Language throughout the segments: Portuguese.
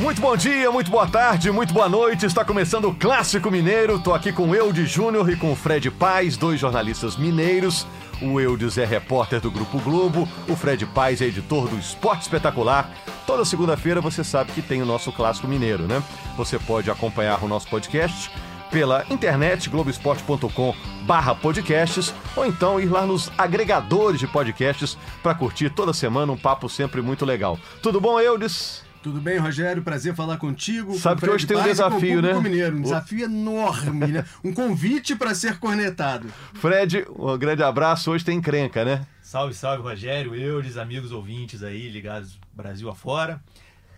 Muito bom dia, muito boa tarde, muito boa noite. Está começando o Clássico Mineiro. Tô aqui com o Eudes Júnior e com Fred Paz, dois jornalistas mineiros. O Eudes é repórter do Grupo Globo, o Fred Paz é editor do Esporte Espetacular. Toda segunda-feira você sabe que tem o nosso Clássico Mineiro, né? Você pode acompanhar o nosso podcast pela internet globesport.com barra podcasts ou então ir lá nos agregadores de podcasts para curtir toda semana um papo sempre muito legal. Tudo bom, Eudes? Tudo bem, Rogério? Prazer falar contigo. Sabe que hoje tem um desafio, né? Mineiro, um desafio enorme, né? Um convite para ser cornetado. Fred, um grande abraço. Hoje tem encrenca, né? Salve, salve, Rogério, Eudes, amigos ouvintes aí ligados Brasil afora.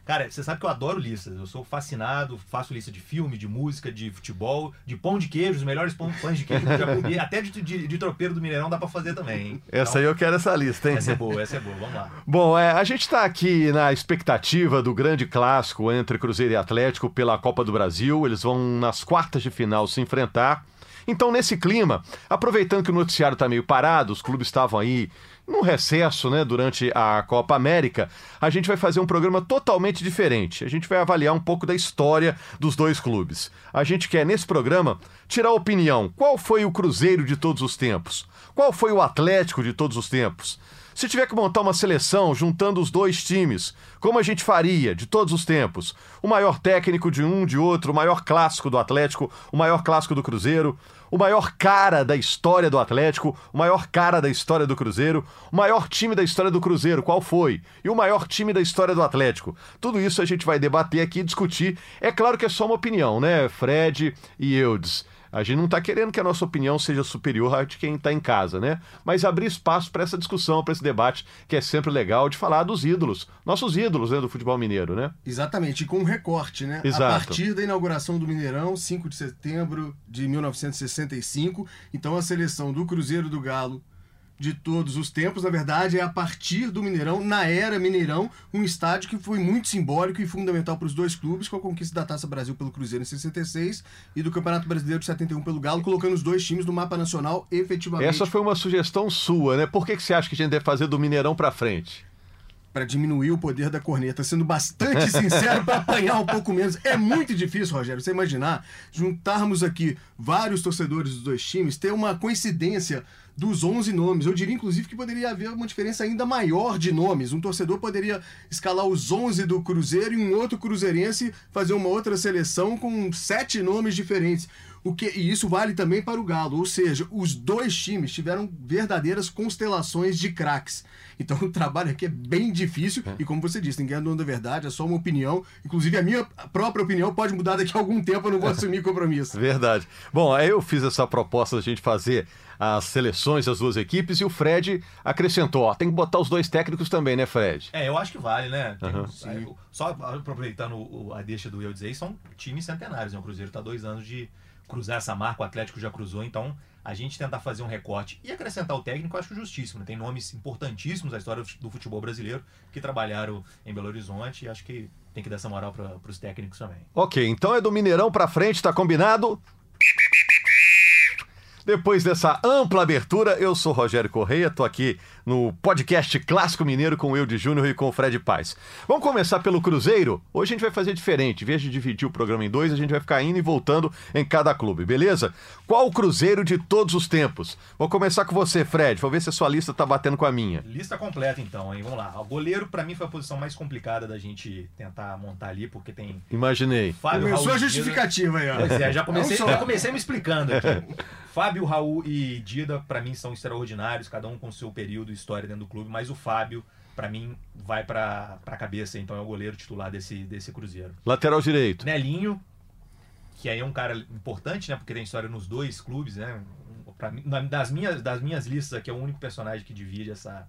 Cara, você sabe que eu adoro listas. Eu sou fascinado, faço lista de filme, de música, de futebol, de pão de queijo, os melhores pães de queijo que eu já comi. Até de, de, de tropeiro do Mineirão dá pra fazer também, hein? Essa então, aí eu quero essa lista, hein? Essa é boa, essa é boa. Vamos lá. Bom, é, a gente tá aqui na expectativa do grande clássico entre Cruzeiro e Atlético pela Copa do Brasil. Eles vão nas quartas de final se enfrentar. Então, nesse clima, aproveitando que o noticiário está meio parado, os clubes estavam aí num recesso, né, durante a Copa América, a gente vai fazer um programa totalmente diferente. A gente vai avaliar um pouco da história dos dois clubes. A gente quer, nesse programa, tirar a opinião. Qual foi o Cruzeiro de todos os tempos? Qual foi o Atlético de todos os tempos? Se tiver que montar uma seleção juntando os dois times, como a gente faria de todos os tempos? O maior técnico de um, de outro, o maior clássico do Atlético, o maior clássico do Cruzeiro, o maior cara da história do Atlético, o maior cara da história do Cruzeiro, o maior time da história do Cruzeiro, qual foi? E o maior time da história do Atlético. Tudo isso a gente vai debater aqui e discutir. É claro que é só uma opinião, né, Fred e Eudes? A gente não está querendo que a nossa opinião seja superior à de quem está em casa, né? Mas abrir espaço para essa discussão, para esse debate, que é sempre legal de falar dos ídolos, nossos ídolos né, do futebol mineiro, né? Exatamente, e com um recorte, né? Exato. A partir da inauguração do Mineirão, 5 de setembro de 1965, então a seleção do Cruzeiro do Galo de todos os tempos, na verdade, é a partir do Mineirão, na era Mineirão, um estádio que foi muito simbólico e fundamental para os dois clubes, com a conquista da Taça Brasil pelo Cruzeiro em 66 e do Campeonato Brasileiro de 71 pelo Galo, colocando os dois times no mapa nacional efetivamente. Essa foi uma sugestão sua, né? Por que, que você acha que a gente deve fazer do Mineirão para frente? para diminuir o poder da corneta, sendo bastante sincero, para apanhar um pouco menos. É muito difícil, Rogério, você imaginar, juntarmos aqui vários torcedores dos dois times, ter uma coincidência dos 11 nomes. Eu diria, inclusive, que poderia haver uma diferença ainda maior de nomes. Um torcedor poderia escalar os 11 do Cruzeiro e um outro cruzeirense fazer uma outra seleção com sete nomes diferentes. O que, e isso vale também para o Galo, ou seja, os dois times tiveram verdadeiras constelações de craques. Então o trabalho aqui é bem difícil é. e como você disse, ninguém é dono da verdade, é só uma opinião. Inclusive a minha própria opinião pode mudar daqui a algum tempo, eu não vou assumir compromisso. Verdade. Bom, aí eu fiz essa proposta da gente fazer as seleções das duas equipes e o Fred acrescentou, ó, tem que botar os dois técnicos também, né, Fred? É, eu acho que vale, né? Uhum. só aproveitando a deixa do eu dizer, são times centenários, né? O Cruzeiro está dois anos de cruzar essa marca, o Atlético já cruzou, então a gente tentar fazer um recorte e acrescentar o técnico, eu acho justíssimo. Né? Tem nomes importantíssimos da história do futebol brasileiro que trabalharam em Belo Horizonte e acho que tem que dar essa moral para os técnicos também. Ok, então é do Mineirão para frente, tá combinado? Depois dessa ampla abertura, eu sou Rogério Correia, tô aqui no podcast Clássico Mineiro com o Eude Júnior e com o Fred Paz. Vamos começar pelo Cruzeiro? Hoje a gente vai fazer diferente. Em vez de dividir o programa em dois, a gente vai ficar indo e voltando em cada clube, beleza? Qual o Cruzeiro de todos os tempos? Vou começar com você, Fred. Vou ver se a sua lista tá batendo com a minha. Lista completa, então, hein? Vamos lá. O goleiro, para mim, foi a posição mais complicada da gente tentar montar ali, porque tem. Imaginei. Fábio Começou Raul a justificativa aí, ó. Pois é, já comecei, já comecei me explicando aqui. Fábio, Raul e Dida, para mim, são extraordinários, cada um com seu período e história dentro do clube, mas o Fábio, para mim, vai para a cabeça, então é o goleiro titular desse, desse Cruzeiro. Lateral direito. Nelinho, que aí é um cara importante, né? Porque tem história nos dois clubes, né? Pra mim, das, minhas, das minhas listas aqui, é o único personagem que divide essa,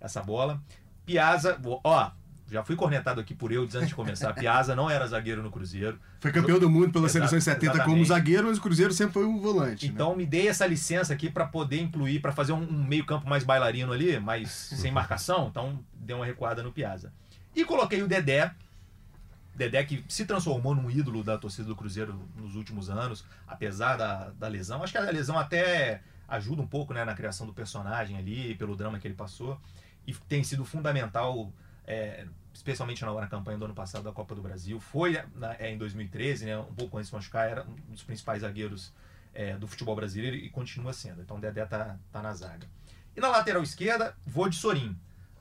essa bola. Piazza, ó, já fui cornetado aqui por eu antes de começar. Piazza não era zagueiro no Cruzeiro. Foi campeão do mundo pela seleção em 70 exatamente. como zagueiro, mas o Cruzeiro sempre foi um volante. Né? Então né? me dei essa licença aqui para poder incluir, para fazer um, um meio-campo mais bailarino ali, mais sem marcação. Então dei uma recuada no Piazza. E coloquei o Dedé. Dedé que se transformou num ídolo da torcida do Cruzeiro nos últimos anos, apesar da, da lesão. Acho que a lesão até ajuda um pouco né, na criação do personagem ali, pelo drama que ele passou. E tem sido fundamental é, especialmente na, campanha do ano passado da Copa do Brasil. Foi na, é, em 2013, né, um pouco antes de machucar, era um dos principais zagueiros é, do futebol brasileiro e continua sendo. Então o Dedé tá, tá na zaga. E na lateral esquerda, vou de Sorim.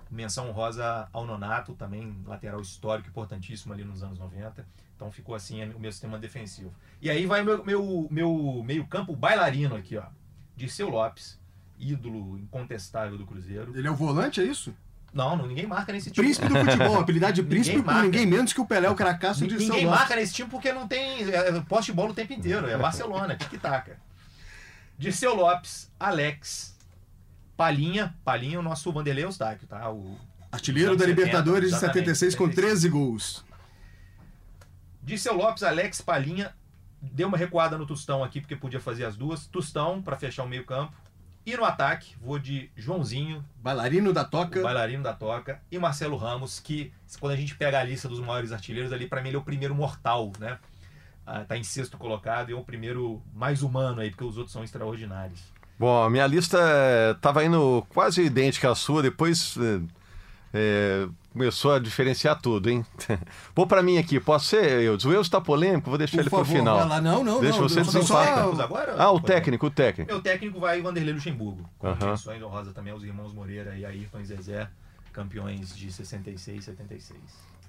Menção rosa ao Nonato, também lateral histórico importantíssimo ali nos anos 90. Então ficou assim o meu sistema defensivo. E aí vai meu, meu, meu meio-campo bailarino aqui, ó. Dirceu Lopes, ídolo incontestável do Cruzeiro. Ele é o volante, é isso? Não, não ninguém marca nesse time. Príncipe do futebol, apelidade de príncipe Ninguém marca. ninguém menos que o Pelé, o cracaço de Ninguém São marca nesse time porque não tem é, poste de bola o tempo inteiro. É Barcelona, tic-taca. Dirceu Lopes, Alex, Palinha. Palinha, o nosso Vanderlei Eustáquio, tá? O Artilheiro da 70, Libertadores de exatamente, 76 com 13 gols. Dirceu Lopes, Alex, Palinha. Deu uma recuada no Tostão aqui, porque podia fazer as duas. Tostão, para fechar o meio campo. E no ataque, vou de Joãozinho, Bailarino da toca. bailarino da toca, e Marcelo Ramos, que quando a gente pega a lista dos maiores artilheiros ali, para mim ele é o primeiro mortal, né? Ah, tá em sexto colocado e é o primeiro mais humano aí, porque os outros são extraordinários. Bom, a minha lista estava indo quase idêntica à sua, depois eh, começou a diferenciar tudo, hein? Vou para mim aqui, posso ser, Eudes? O Eudes está polêmico, vou deixar Por ele favor, pro final. vai lá. Não, não, Deixa não. você. Técnicos agora? Ah, o técnico, o técnico. Meu técnico vai Vanderlei Luxemburgo, com Aham. menções honrosas também aos irmãos Moreira e Ayrton e Zezé, campeões de 66 e 76.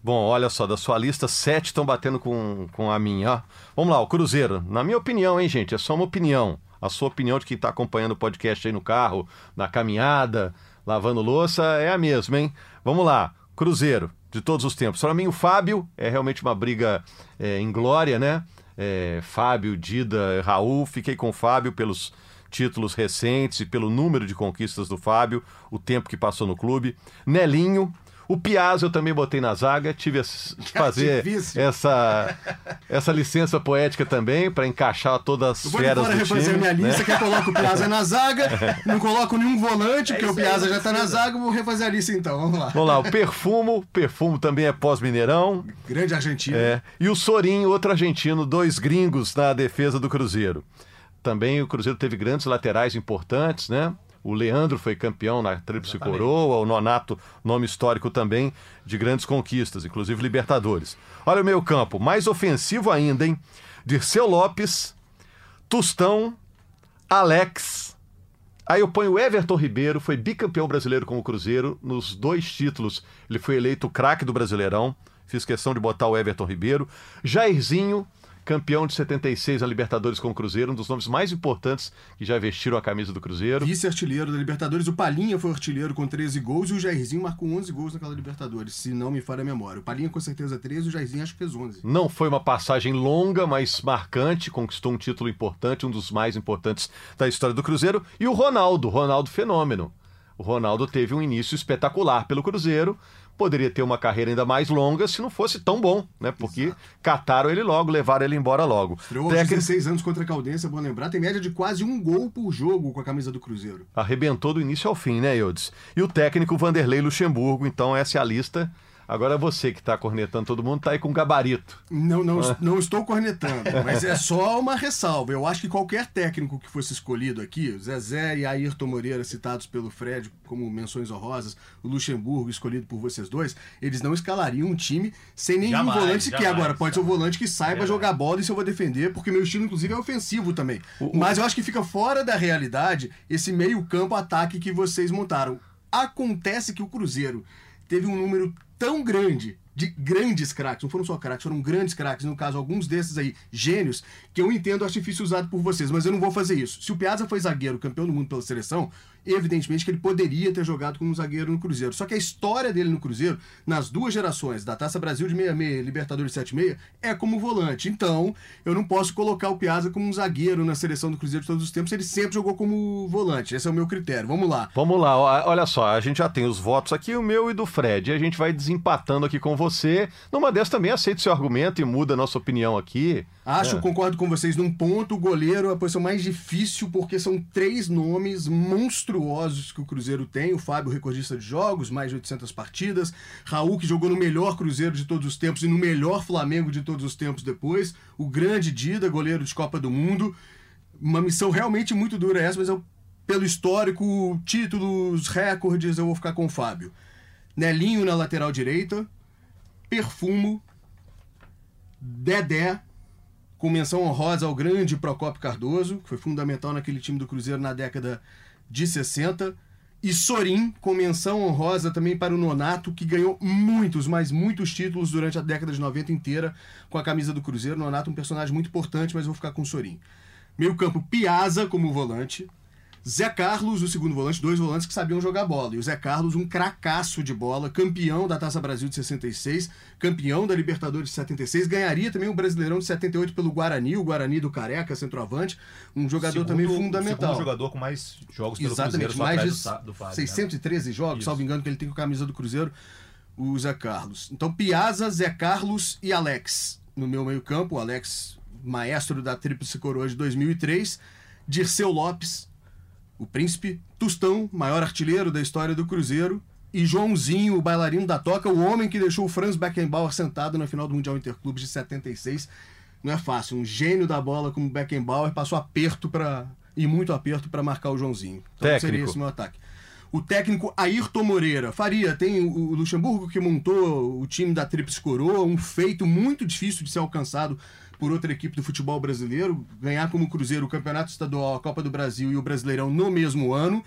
Bom, olha só, da sua lista, sete estão batendo com, com a minha. Vamos lá, o Cruzeiro. Na minha opinião, hein, gente? É só uma opinião. A sua opinião de quem está acompanhando o podcast aí no carro, na caminhada, lavando louça, é a mesma, hein? Vamos lá, Cruzeiro, de todos os tempos. Para mim, o Fábio é realmente uma briga é, em glória, né? É, Fábio, Dida, Raul. Fiquei com o Fábio pelos títulos recentes e pelo número de conquistas do Fábio, o tempo que passou no clube. Nelinho. O Piazza eu também botei na zaga, tive a s- fazer difícil. essa, essa licença poética também para encaixar todas as Eu vou feras embora do refazer time. minha né? lista, que eu coloco o Piazza na zaga, não coloco nenhum volante, porque o Piazza já tá na zaga, vou refazer a lista então, vamos lá. Vamos lá, o Perfumo, Perfumo também é pós-Mineirão. Grande Argentina. É, e o Sorin, outro argentino, dois gringos na defesa do Cruzeiro. Também o Cruzeiro teve grandes laterais importantes, né? O Leandro foi campeão na Tríplice. Coroa, o Nonato, nome histórico também de grandes conquistas, inclusive Libertadores. Olha o meio campo, mais ofensivo ainda, hein? Dirceu Lopes, Tostão, Alex. Aí eu ponho o Everton Ribeiro, foi bicampeão brasileiro com o Cruzeiro nos dois títulos. Ele foi eleito craque do Brasileirão. Fiz questão de botar o Everton Ribeiro. Jairzinho, campeão de 76 a Libertadores com o Cruzeiro, um dos nomes mais importantes que já vestiram a camisa do Cruzeiro. Vice-artilheiro da Libertadores, o Palinha foi artilheiro com 13 gols e o Jairzinho marcou 11 gols naquela Libertadores, se não me falha a memória. O Palinha com certeza 13 e o Jairzinho acho que fez 11. Não foi uma passagem longa, mas marcante, conquistou um título importante, um dos mais importantes da história do Cruzeiro. E o Ronaldo, Ronaldo Fenômeno. O Ronaldo teve um início espetacular pelo Cruzeiro. Poderia ter uma carreira ainda mais longa se não fosse tão bom, né? Porque cataram ele logo, levaram ele embora logo. Estreou aos 16 anos contra a Caldense, é bom lembrar, tem média de quase um gol por jogo com a camisa do Cruzeiro. Arrebentou do início ao fim, né, Eudes? E o técnico Vanderlei Luxemburgo, então essa é a lista. Agora você que está cornetando todo mundo, tá aí com gabarito. Não, não, não estou cornetando, mas é só uma ressalva. Eu acho que qualquer técnico que fosse escolhido aqui, Zezé e Ayrton Moreira, citados pelo Fred como menções honrosas, o Luxemburgo, escolhido por vocês dois, eles não escalariam um time sem nenhum Jamais, volante sequer. jamais, Agora, pode ser um volante que saiba Verdade. jogar bola, isso eu vou defender, porque meu estilo, inclusive, é ofensivo também. Mas eu acho que fica fora da realidade esse meio-campo-ataque que vocês montaram. Acontece que o Cruzeiro teve um número tão grande de grandes craques, não foram só craques, foram grandes craques, no caso, alguns desses aí, gênios, que eu entendo o artifício usado por vocês, mas eu não vou fazer isso. Se o Piazza foi zagueiro, campeão do mundo pela seleção, evidentemente que ele poderia ter jogado como zagueiro no Cruzeiro. Só que a história dele no Cruzeiro, nas duas gerações, da Taça Brasil de 66 e Libertadores de 76, é como volante. Então, eu não posso colocar o Piazza como um zagueiro na seleção do Cruzeiro de todos os tempos, ele sempre jogou como volante. Esse é o meu critério. Vamos lá. Vamos lá, olha só, a gente já tem os votos aqui, o meu e do Fred. E a gente vai desempatando aqui com você. Numa dessas também aceito seu argumento e muda a nossa opinião aqui. Acho, É. concordo com vocês, num ponto, o goleiro é a posição mais difícil, porque são três nomes monstruosos que o Cruzeiro tem. O Fábio, recordista de jogos, mais de 800 partidas. Raul, que jogou no melhor Cruzeiro de todos os tempos e no melhor Flamengo de todos os tempos depois. O grande Dida, goleiro de Copa do Mundo. Uma missão realmente muito dura essa, mas eu, pelo histórico, títulos, recordes, eu vou ficar com o Fábio. Nelinho na lateral direita, Perfumo, Dedé, com menção honrosa ao grande Procopio Cardoso, que foi fundamental naquele time do Cruzeiro na década de 60, e Sorin, com menção honrosa também para o Nonato, que ganhou muitos, mas muitos títulos durante a década de 90 inteira com a camisa do Cruzeiro. Nonato um personagem muito importante, mas vou ficar com o Sorin. Meio campo, Piazza como volante. Zé Carlos, o segundo volante, dois volantes que sabiam jogar bola. E o Zé Carlos, um cracaço de bola, campeão da Taça Brasil de 66, campeão da Libertadores de 76, ganharia também o Brasileirão de 78 pelo Guarani, o Guarani do Careca, centroavante, um jogador Segundo- também fundamental. segundo jogador com mais jogos pelo Exatamente, Cruzeiro, mais de do, do Fábio, né? 613 jogos, Isso. salvo engano, que ele tem com a camisa do Cruzeiro, o Zé Carlos. Então, Piazza, Zé Carlos e Alex no meu meio-campo. O Alex, maestro da Tríplice Coroa de 2003. Dirceu Lopes, o príncipe. Tustão, maior artilheiro da história do Cruzeiro. E Joãozinho, o bailarino da toca, o homem que deixou o Franz Beckenbauer sentado na final do Mundial Interclubes de 76. Não é fácil, um gênio da bola como Beckenbauer passou aperto para e muito aperto para marcar o Joãozinho. Então Técnico. seria esse o meu ataque. O técnico Ayrton Moreira. Faria, tem o Luxemburgo que montou o time da Tríplice Coroa, um feito muito difícil de ser alcançado por outra equipe do futebol brasileiro. Ganhar como Cruzeiro o Campeonato Estadual, a Copa do Brasil e o Brasileirão no mesmo ano.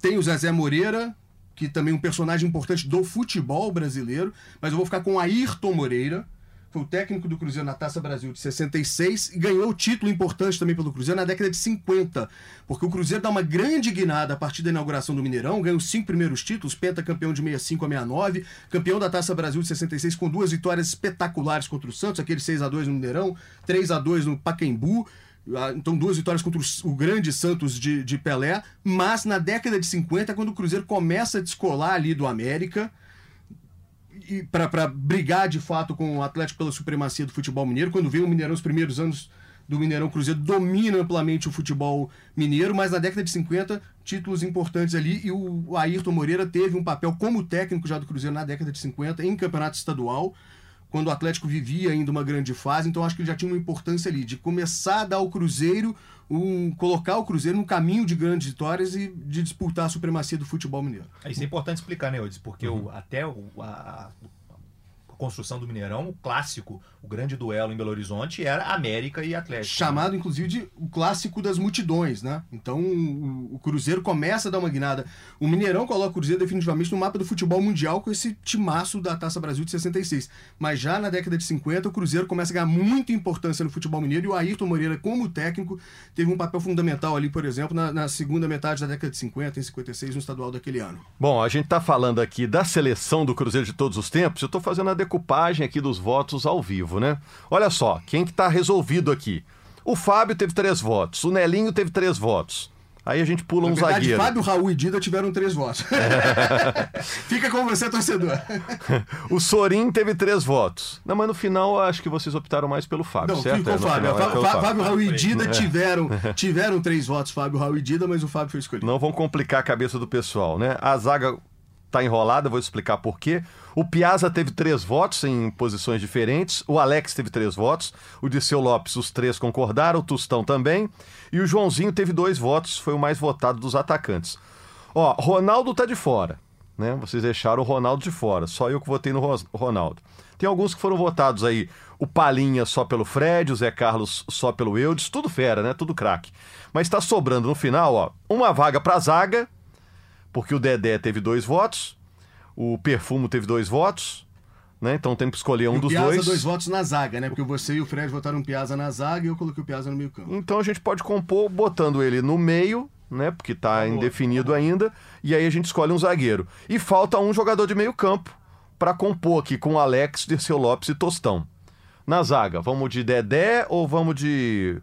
Tem o Zezé Moreira, que também é um personagem importante do futebol brasileiro, mas eu vou ficar com Ayrton Moreira. O técnico do Cruzeiro na Taça Brasil de 66 e ganhou o título importante também pelo Cruzeiro na década de 50, porque o Cruzeiro dá uma grande guinada a partir da inauguração do Mineirão, ganha os cinco primeiros títulos, pentacampeão de 65 a 69, campeão da Taça Brasil de 66 com duas vitórias espetaculares contra o Santos, aquele 6 a 2 no Mineirão, 3 a 2 no Pacaembu, então duas vitórias contra o, o grande Santos de, de Pelé, mas na década de 50, quando o Cruzeiro começa a descolar ali do América, para brigar de fato com o Atlético pela supremacia do futebol mineiro. Quando veio o Mineirão, os primeiros anos do Mineirão, Cruzeiro domina amplamente o futebol mineiro, mas na década de 50, títulos importantes ali. E o Ayrton Moreira teve um papel como técnico já do Cruzeiro na década de 50 em campeonato estadual. Quando o Atlético vivia ainda uma grande fase, então acho que ele já tinha uma importância ali de começar a dar ao Cruzeiro, um, colocar o Cruzeiro no caminho de grandes vitórias e de disputar a supremacia do futebol mineiro. Isso é importante explicar, né, Eudes? Porque Uhum. o- até o- a, construção do Mineirão, o clássico, o grande duelo em Belo Horizonte era América e Atlético. né? chamado inclusive de o clássico das multidões, né? Então o, o Cruzeiro começa a dar uma guinada. O Mineirão coloca o Cruzeiro definitivamente no mapa do futebol mundial com esse timaço da Taça Brasil de 66. Mas já na década de 50 o Cruzeiro começa a ganhar muita importância no futebol mineiro e o Ayrton Moreira como técnico teve um papel fundamental ali, por exemplo, na, na segunda metade da década de 50 em 56 no estadual daquele ano. Bom, a gente está falando aqui da seleção do Cruzeiro de todos os tempos. Eu estou fazendo a decupagem aqui dos votos ao vivo, né? Olha só, quem que tá resolvido aqui? O Fábio teve três votos, o Nelinho teve três votos. Aí a gente pula Na um verdade, zagueiro. Fábio, Raul e Dida tiveram três votos. Fica com você, torcedor. O Sorin teve três votos. Não, mas no final eu acho que vocês optaram mais pelo Fábio, Não, certo? ficou É, Fábio. final, é Fá- pelo Fá- Fábio. Fábio, Raul e. Dida tiveram, tiveram três votos, Fábio, Raul e Dida, mas o Fábio foi escolhido. Não vão complicar a cabeça do pessoal, né? A zaga tá enrolada, vou explicar por quê. O Piazza teve três votos em posições diferentes, o Alex teve três votos, o Disseu Lopes, os três concordaram, o Tustão também, e o Joãozinho teve dois votos, foi o mais votado dos atacantes. Ó, Ronaldo tá de fora, né? Vocês deixaram o Ronaldo de fora, só eu que votei no Ronaldo. Tem alguns que foram votados aí, o Palinha só pelo Fred, o Zé Carlos só pelo Eudes, tudo fera, né? Tudo craque. Mas tá sobrando no final, ó, uma vaga pra zaga, porque o Dedé teve dois votos, o Perfumo teve dois votos, né? Então tem que escolher um E o dos Piazza, dois. dois votos na zaga, né? Porque você e o Fred votaram o Piazza na zaga e eu coloquei o Piazza no meio campo. Então a gente pode compor botando ele no meio, né? Porque tá Boa, indefinido ainda, e aí a gente escolhe um zagueiro. E falta um jogador de meio campo para compor aqui com Alex, Dirceu Lopes e Tostão. Na zaga, vamos de Dedé ou vamos de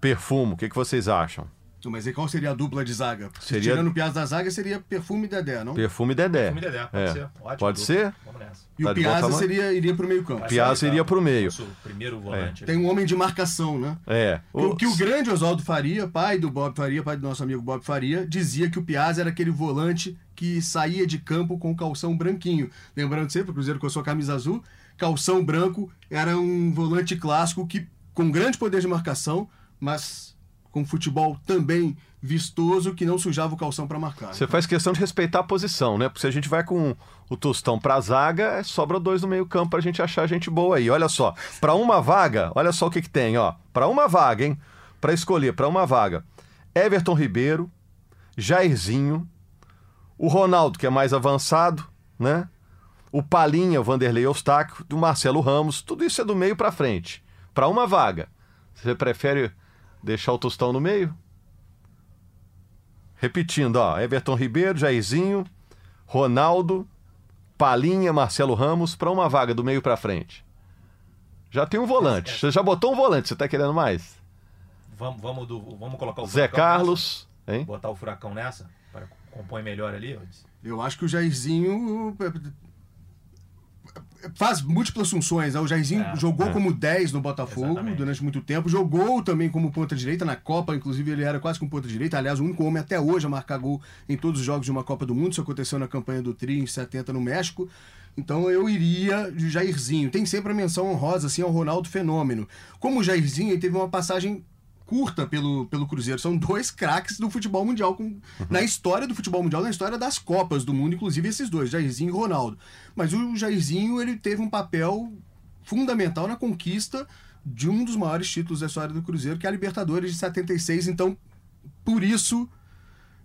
Perfumo? O que, que vocês acham? Então, Mas aí qual seria a dupla de zaga? Seria- Tirando o Piazza da zaga, seria Perfume e Dedé, não? Perfume e Dedé. Filme Dedé, pode É. ser. Ótimo. Pode dupla. ser? Vamos nessa. E Tá o Piazza seria, iria pro meio campo. Piazza iria pro meio. Nosso primeiro volante. Tem um homem de marcação, né? É. O que o grande Oswaldo Faria, pai do Bob Faria, pai do nosso amigo Bob Faria, dizia que o Piazza era aquele volante que saía de campo com calção branquinho. Lembrando sempre, o Cruzeiro com a sua camisa azul, calção branco era um volante clássico que com grande poder de marcação, mas com futebol também vistoso que não sujava o calção para marcar. Você faz questão de respeitar a posição, né? Porque se a gente vai com o Tostão para a zaga, sobra dois no meio-campo para a gente achar gente boa aí. Olha só, para uma vaga, olha só o que, que tem, ó. Para uma vaga, hein? Para escolher, para uma vaga. Everton Ribeiro, Jairzinho, o Ronaldo, que é mais avançado, né? O Palinha, o Vanderlei Eustáquio, do Marcelo Ramos, tudo isso é do meio para frente. Para uma vaga. Você prefere deixar o Tostão no meio? Repetindo, ó, Everton Ribeiro, Jairzinho, Ronaldo, Palinha, Marcelo Ramos, para uma vaga do meio para frente. Já tem um volante. Você já botou um volante, você tá querendo mais? Vamos, vamos, do, vamos colocar o Zé Carlos, nessa? hein? Botar o furacão nessa? Para compõe melhor ali. Eu acho que o Jairzinho faz múltiplas funções. Né? O Jairzinho é, jogou é. como 10 no Botafogo Exatamente. durante muito tempo, jogou também como ponta direita na Copa, inclusive ele era quase como ponta direita. Aliás, o único homem até hoje a marcar gol em todos os jogos de uma Copa do Mundo. Isso aconteceu na campanha do Tri em 70 no México. Então eu iria de Jairzinho. Tem sempre a menção honrosa assim ao Ronaldo Fenômeno. Como o Jairzinho ele teve uma passagem curta pelo, pelo Cruzeiro. São dois craques do futebol mundial, com, uhum. na história do futebol mundial, na história das Copas do mundo, inclusive esses dois, Jairzinho e Ronaldo. Mas o Jairzinho ele teve um papel fundamental na conquista de um dos maiores títulos da história do Cruzeiro, que é a Libertadores de 76. Então, por isso,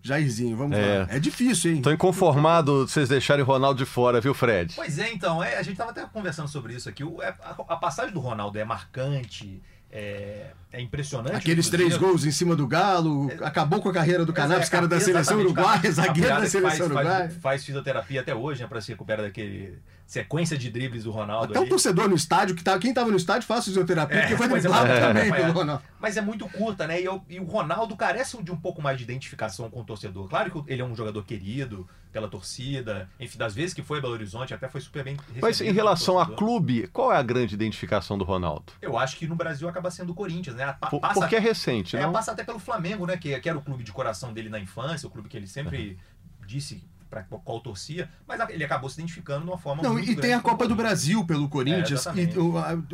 Jairzinho, vamos é. lá. É difícil, hein? Tô inconformado de vocês deixarem o Ronaldo de fora, viu, Fred? Pois é, então. É, a gente tava até conversando sobre isso aqui. O, é, a, a passagem do Ronaldo é marcante é, é impressionante. Aqueles três gols em cima do Galo, é, acabou com a carreira do Canapes, é, cara da seleção uruguaia, zagueiro da seleção uruguaia. Faz, faz, fisioterapia até hoje, né, para se recuperar daquele sequência de dribles do Ronaldo. Até o um torcedor no estádio, que tá, quem tava no estádio faz fisioterapia, é, porque foi driblado é, também pelo Ronaldo. Mas é muito curta, né? E, eu, e, o Ronaldo carece de um pouco mais de identificação com o torcedor. Claro que ele é um jogador querido pela torcida, enfim, das vezes que foi a Belo Horizonte, até foi super bem Mas em relação a clube, qual é a grande identificação do Ronaldo? Eu acho que no Brasil acaba sendo o Corinthians, né? Por, passa, porque é recente, é, não? Passa até pelo Flamengo, né? Que, que era o clube de coração dele na infância, o clube que ele sempre disse para qual torcia, mas ele acabou se identificando de uma forma Não, e tem a Copa do Brasil pelo Corinthians, é, e,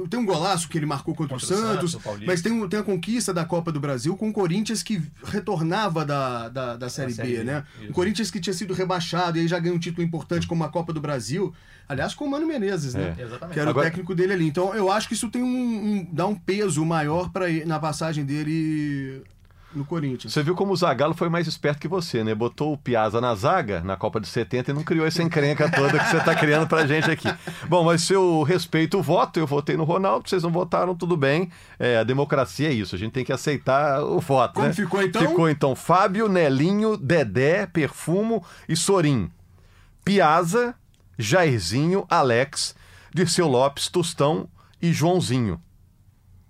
tem um golaço que ele marcou contra, contra o Santos, Santos mas tem, tem a conquista da Copa do Brasil com o Corinthians que retornava da, da, da Série, série B, né? Isso. O Corinthians que tinha sido rebaixado e aí já ganhou um título importante como a Copa do Brasil, aliás com o Mano Menezes, né? É. Que era Agora... o técnico dele ali. Então eu acho que isso tem um, um dá um peso maior para na passagem dele no Corinthians. Você viu como o Zagallo foi mais esperto que você, né? Botou o Piazza na zaga, na Copa de 70, e não criou essa encrenca toda que você está criando pra gente aqui. Bom, mas se eu respeito o voto, eu votei no Ronaldo, vocês não votaram, tudo bem. É, a democracia é isso, a gente tem que aceitar o voto, Como né? ficou então? Ficou então Fábio, Nelinho, Dedé, Perfumo e Sorim. Piazza, Jairzinho, Alex, Dirceu Lopes, Tostão e Joãozinho.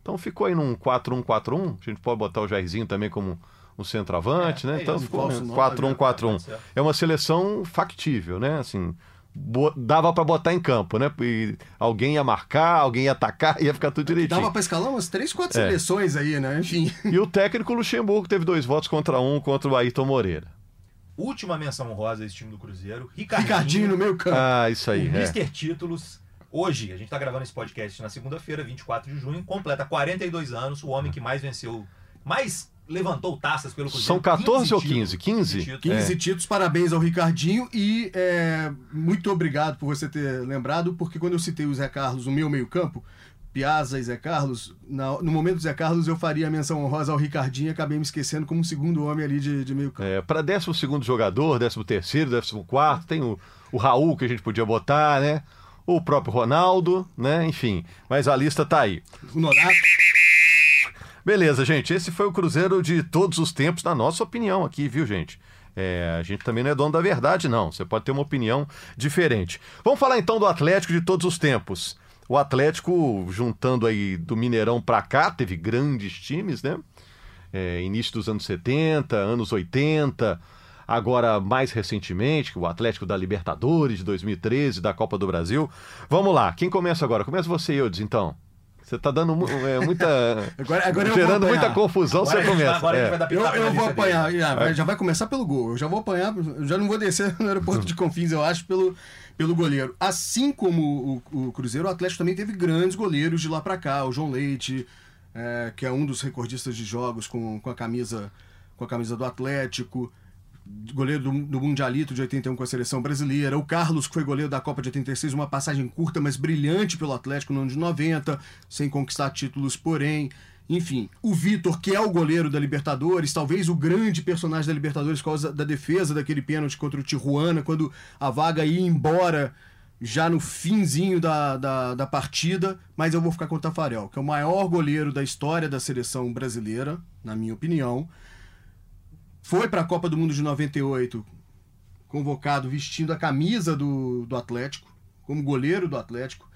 Então ficou aí num 4-1-4-1. A gente pode botar o Jairzinho também como um centroavante, é, né? É então ficou 4-1-4-1. É uma seleção factível, né? Assim, dava para botar em campo, né? E alguém ia marcar, alguém ia atacar, ia ficar tudo direitinho. Dava para escalar umas três, quatro é. seleções aí, né? Enfim. E o técnico Luxemburgo teve dois votos contra um contra o Ayrton Moreira. Última menção honrosa desse time do Cruzeiro, Ricardinho. Ricardinho no meio campo. Ah, isso aí. O é. Mister Títulos Hoje, a gente está gravando esse podcast na segunda-feira, 24 de junho, completa 42 anos, o homem que mais venceu, mais levantou taças pelo Cruzeiro. São 14 ou 15? 15? 15 títulos, é. títulos parabéns ao Ricardinho e é, muito obrigado por você ter lembrado, porque quando eu citei o Zé Carlos no meu meio-campo, Piazza e Zé Carlos, no momento do Zé Carlos eu faria a menção honrosa ao Ricardinho e acabei me esquecendo como segundo homem ali de, de meio campo. É, para 12 jogador, 13 terceiro, 14 quarto, tem o, o Raul que a gente podia botar, né? O próprio Ronaldo, né? Enfim, mas a lista tá aí. O Nonato. Beleza, gente. Esse foi o Cruzeiro de todos os tempos, na nossa opinião aqui, viu, gente? É, a gente também não é dono da verdade, não. Você pode ter uma opinião diferente. Vamos falar então do Atlético de todos os tempos. O Atlético, juntando aí do Mineirão pra cá, teve grandes times, né? É, início dos anos 70, anos 80, agora mais recentemente, o Atlético da Libertadores de 2013, da Copa do Brasil. Vamos lá, quem começa agora? Começa você, Eudes, então. Você está dando é, muita. agora, agora gerando muita confusão, agora você começa. Agora é. vai eu, eu vou apanhar. Já, já, vai começar pelo gol. Eu já vou apanhar, já não vou descer no aeroporto de Confins, eu acho, pelo, pelo goleiro. Assim como o, o Cruzeiro, o Atlético também teve grandes goleiros de lá para cá. O João Leite, é, que é um dos recordistas de jogos com, com, a, camisa, com a camisa do Atlético goleiro do, do Mundialito de 81 com a seleção brasileira, o Carlos, que foi goleiro da Copa de 86, uma passagem curta, mas brilhante pelo Atlético no ano de 90, sem conquistar títulos, porém. Enfim, o Vitor, que é o goleiro da Libertadores, talvez o grande personagem da Libertadores por causa da defesa daquele pênalti contra o Tijuana, quando a vaga ia embora já no finzinho da, da, da partida, mas eu vou ficar com o Tafarel, que é o maior goleiro da história da seleção brasileira, na minha opinião foi para a Copa do Mundo de 98 convocado vestindo a camisa do, do Atlético, como goleiro do Atlético.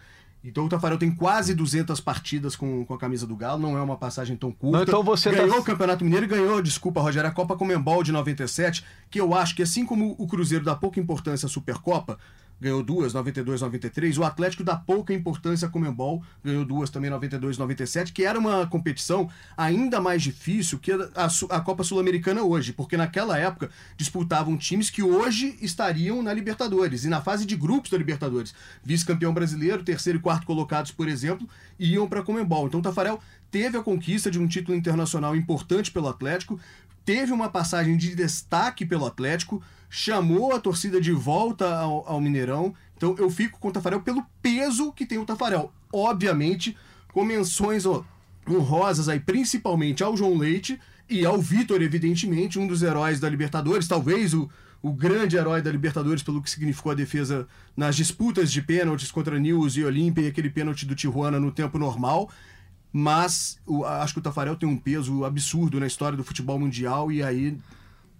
Então o Tafarel tem quase 200 partidas com, com a camisa do Galo, não é uma passagem tão curta. Não, então você tá ganhou tá... o Campeonato Mineiro e ganhou, desculpa, Rogério, a Copa Comembol de 97, que eu acho que assim como o Cruzeiro dá pouca importância à Supercopa, ganhou duas, 92, 93. O Atlético dá pouca importância a Comembol, ganhou duas também, 92, 97, que era uma competição ainda mais difícil que a, a, a Copa Sul-Americana hoje, porque naquela época disputavam times que hoje estariam na Libertadores e na fase de grupos da Libertadores. Vice-campeão brasileiro, terceiro e quarto colocados, por exemplo, iam para a Comembol. Então, Tafarel teve a conquista de um título internacional importante pelo Atlético, teve uma passagem de destaque pelo Atlético, chamou a torcida de volta ao, ao Mineirão. Então eu fico com o Tafarel pelo peso que tem o Tafarel. Obviamente, com menções honrosas aí, principalmente ao João Leite e ao Vitor, evidentemente, um dos heróis da Libertadores, talvez o, o grande herói da Libertadores pelo que significou a defesa nas disputas de pênaltis contra News e Olímpia e aquele pênalti do Tijuana no tempo normal. Mas o, acho que o Tafarel tem um peso absurdo na história do futebol mundial e aí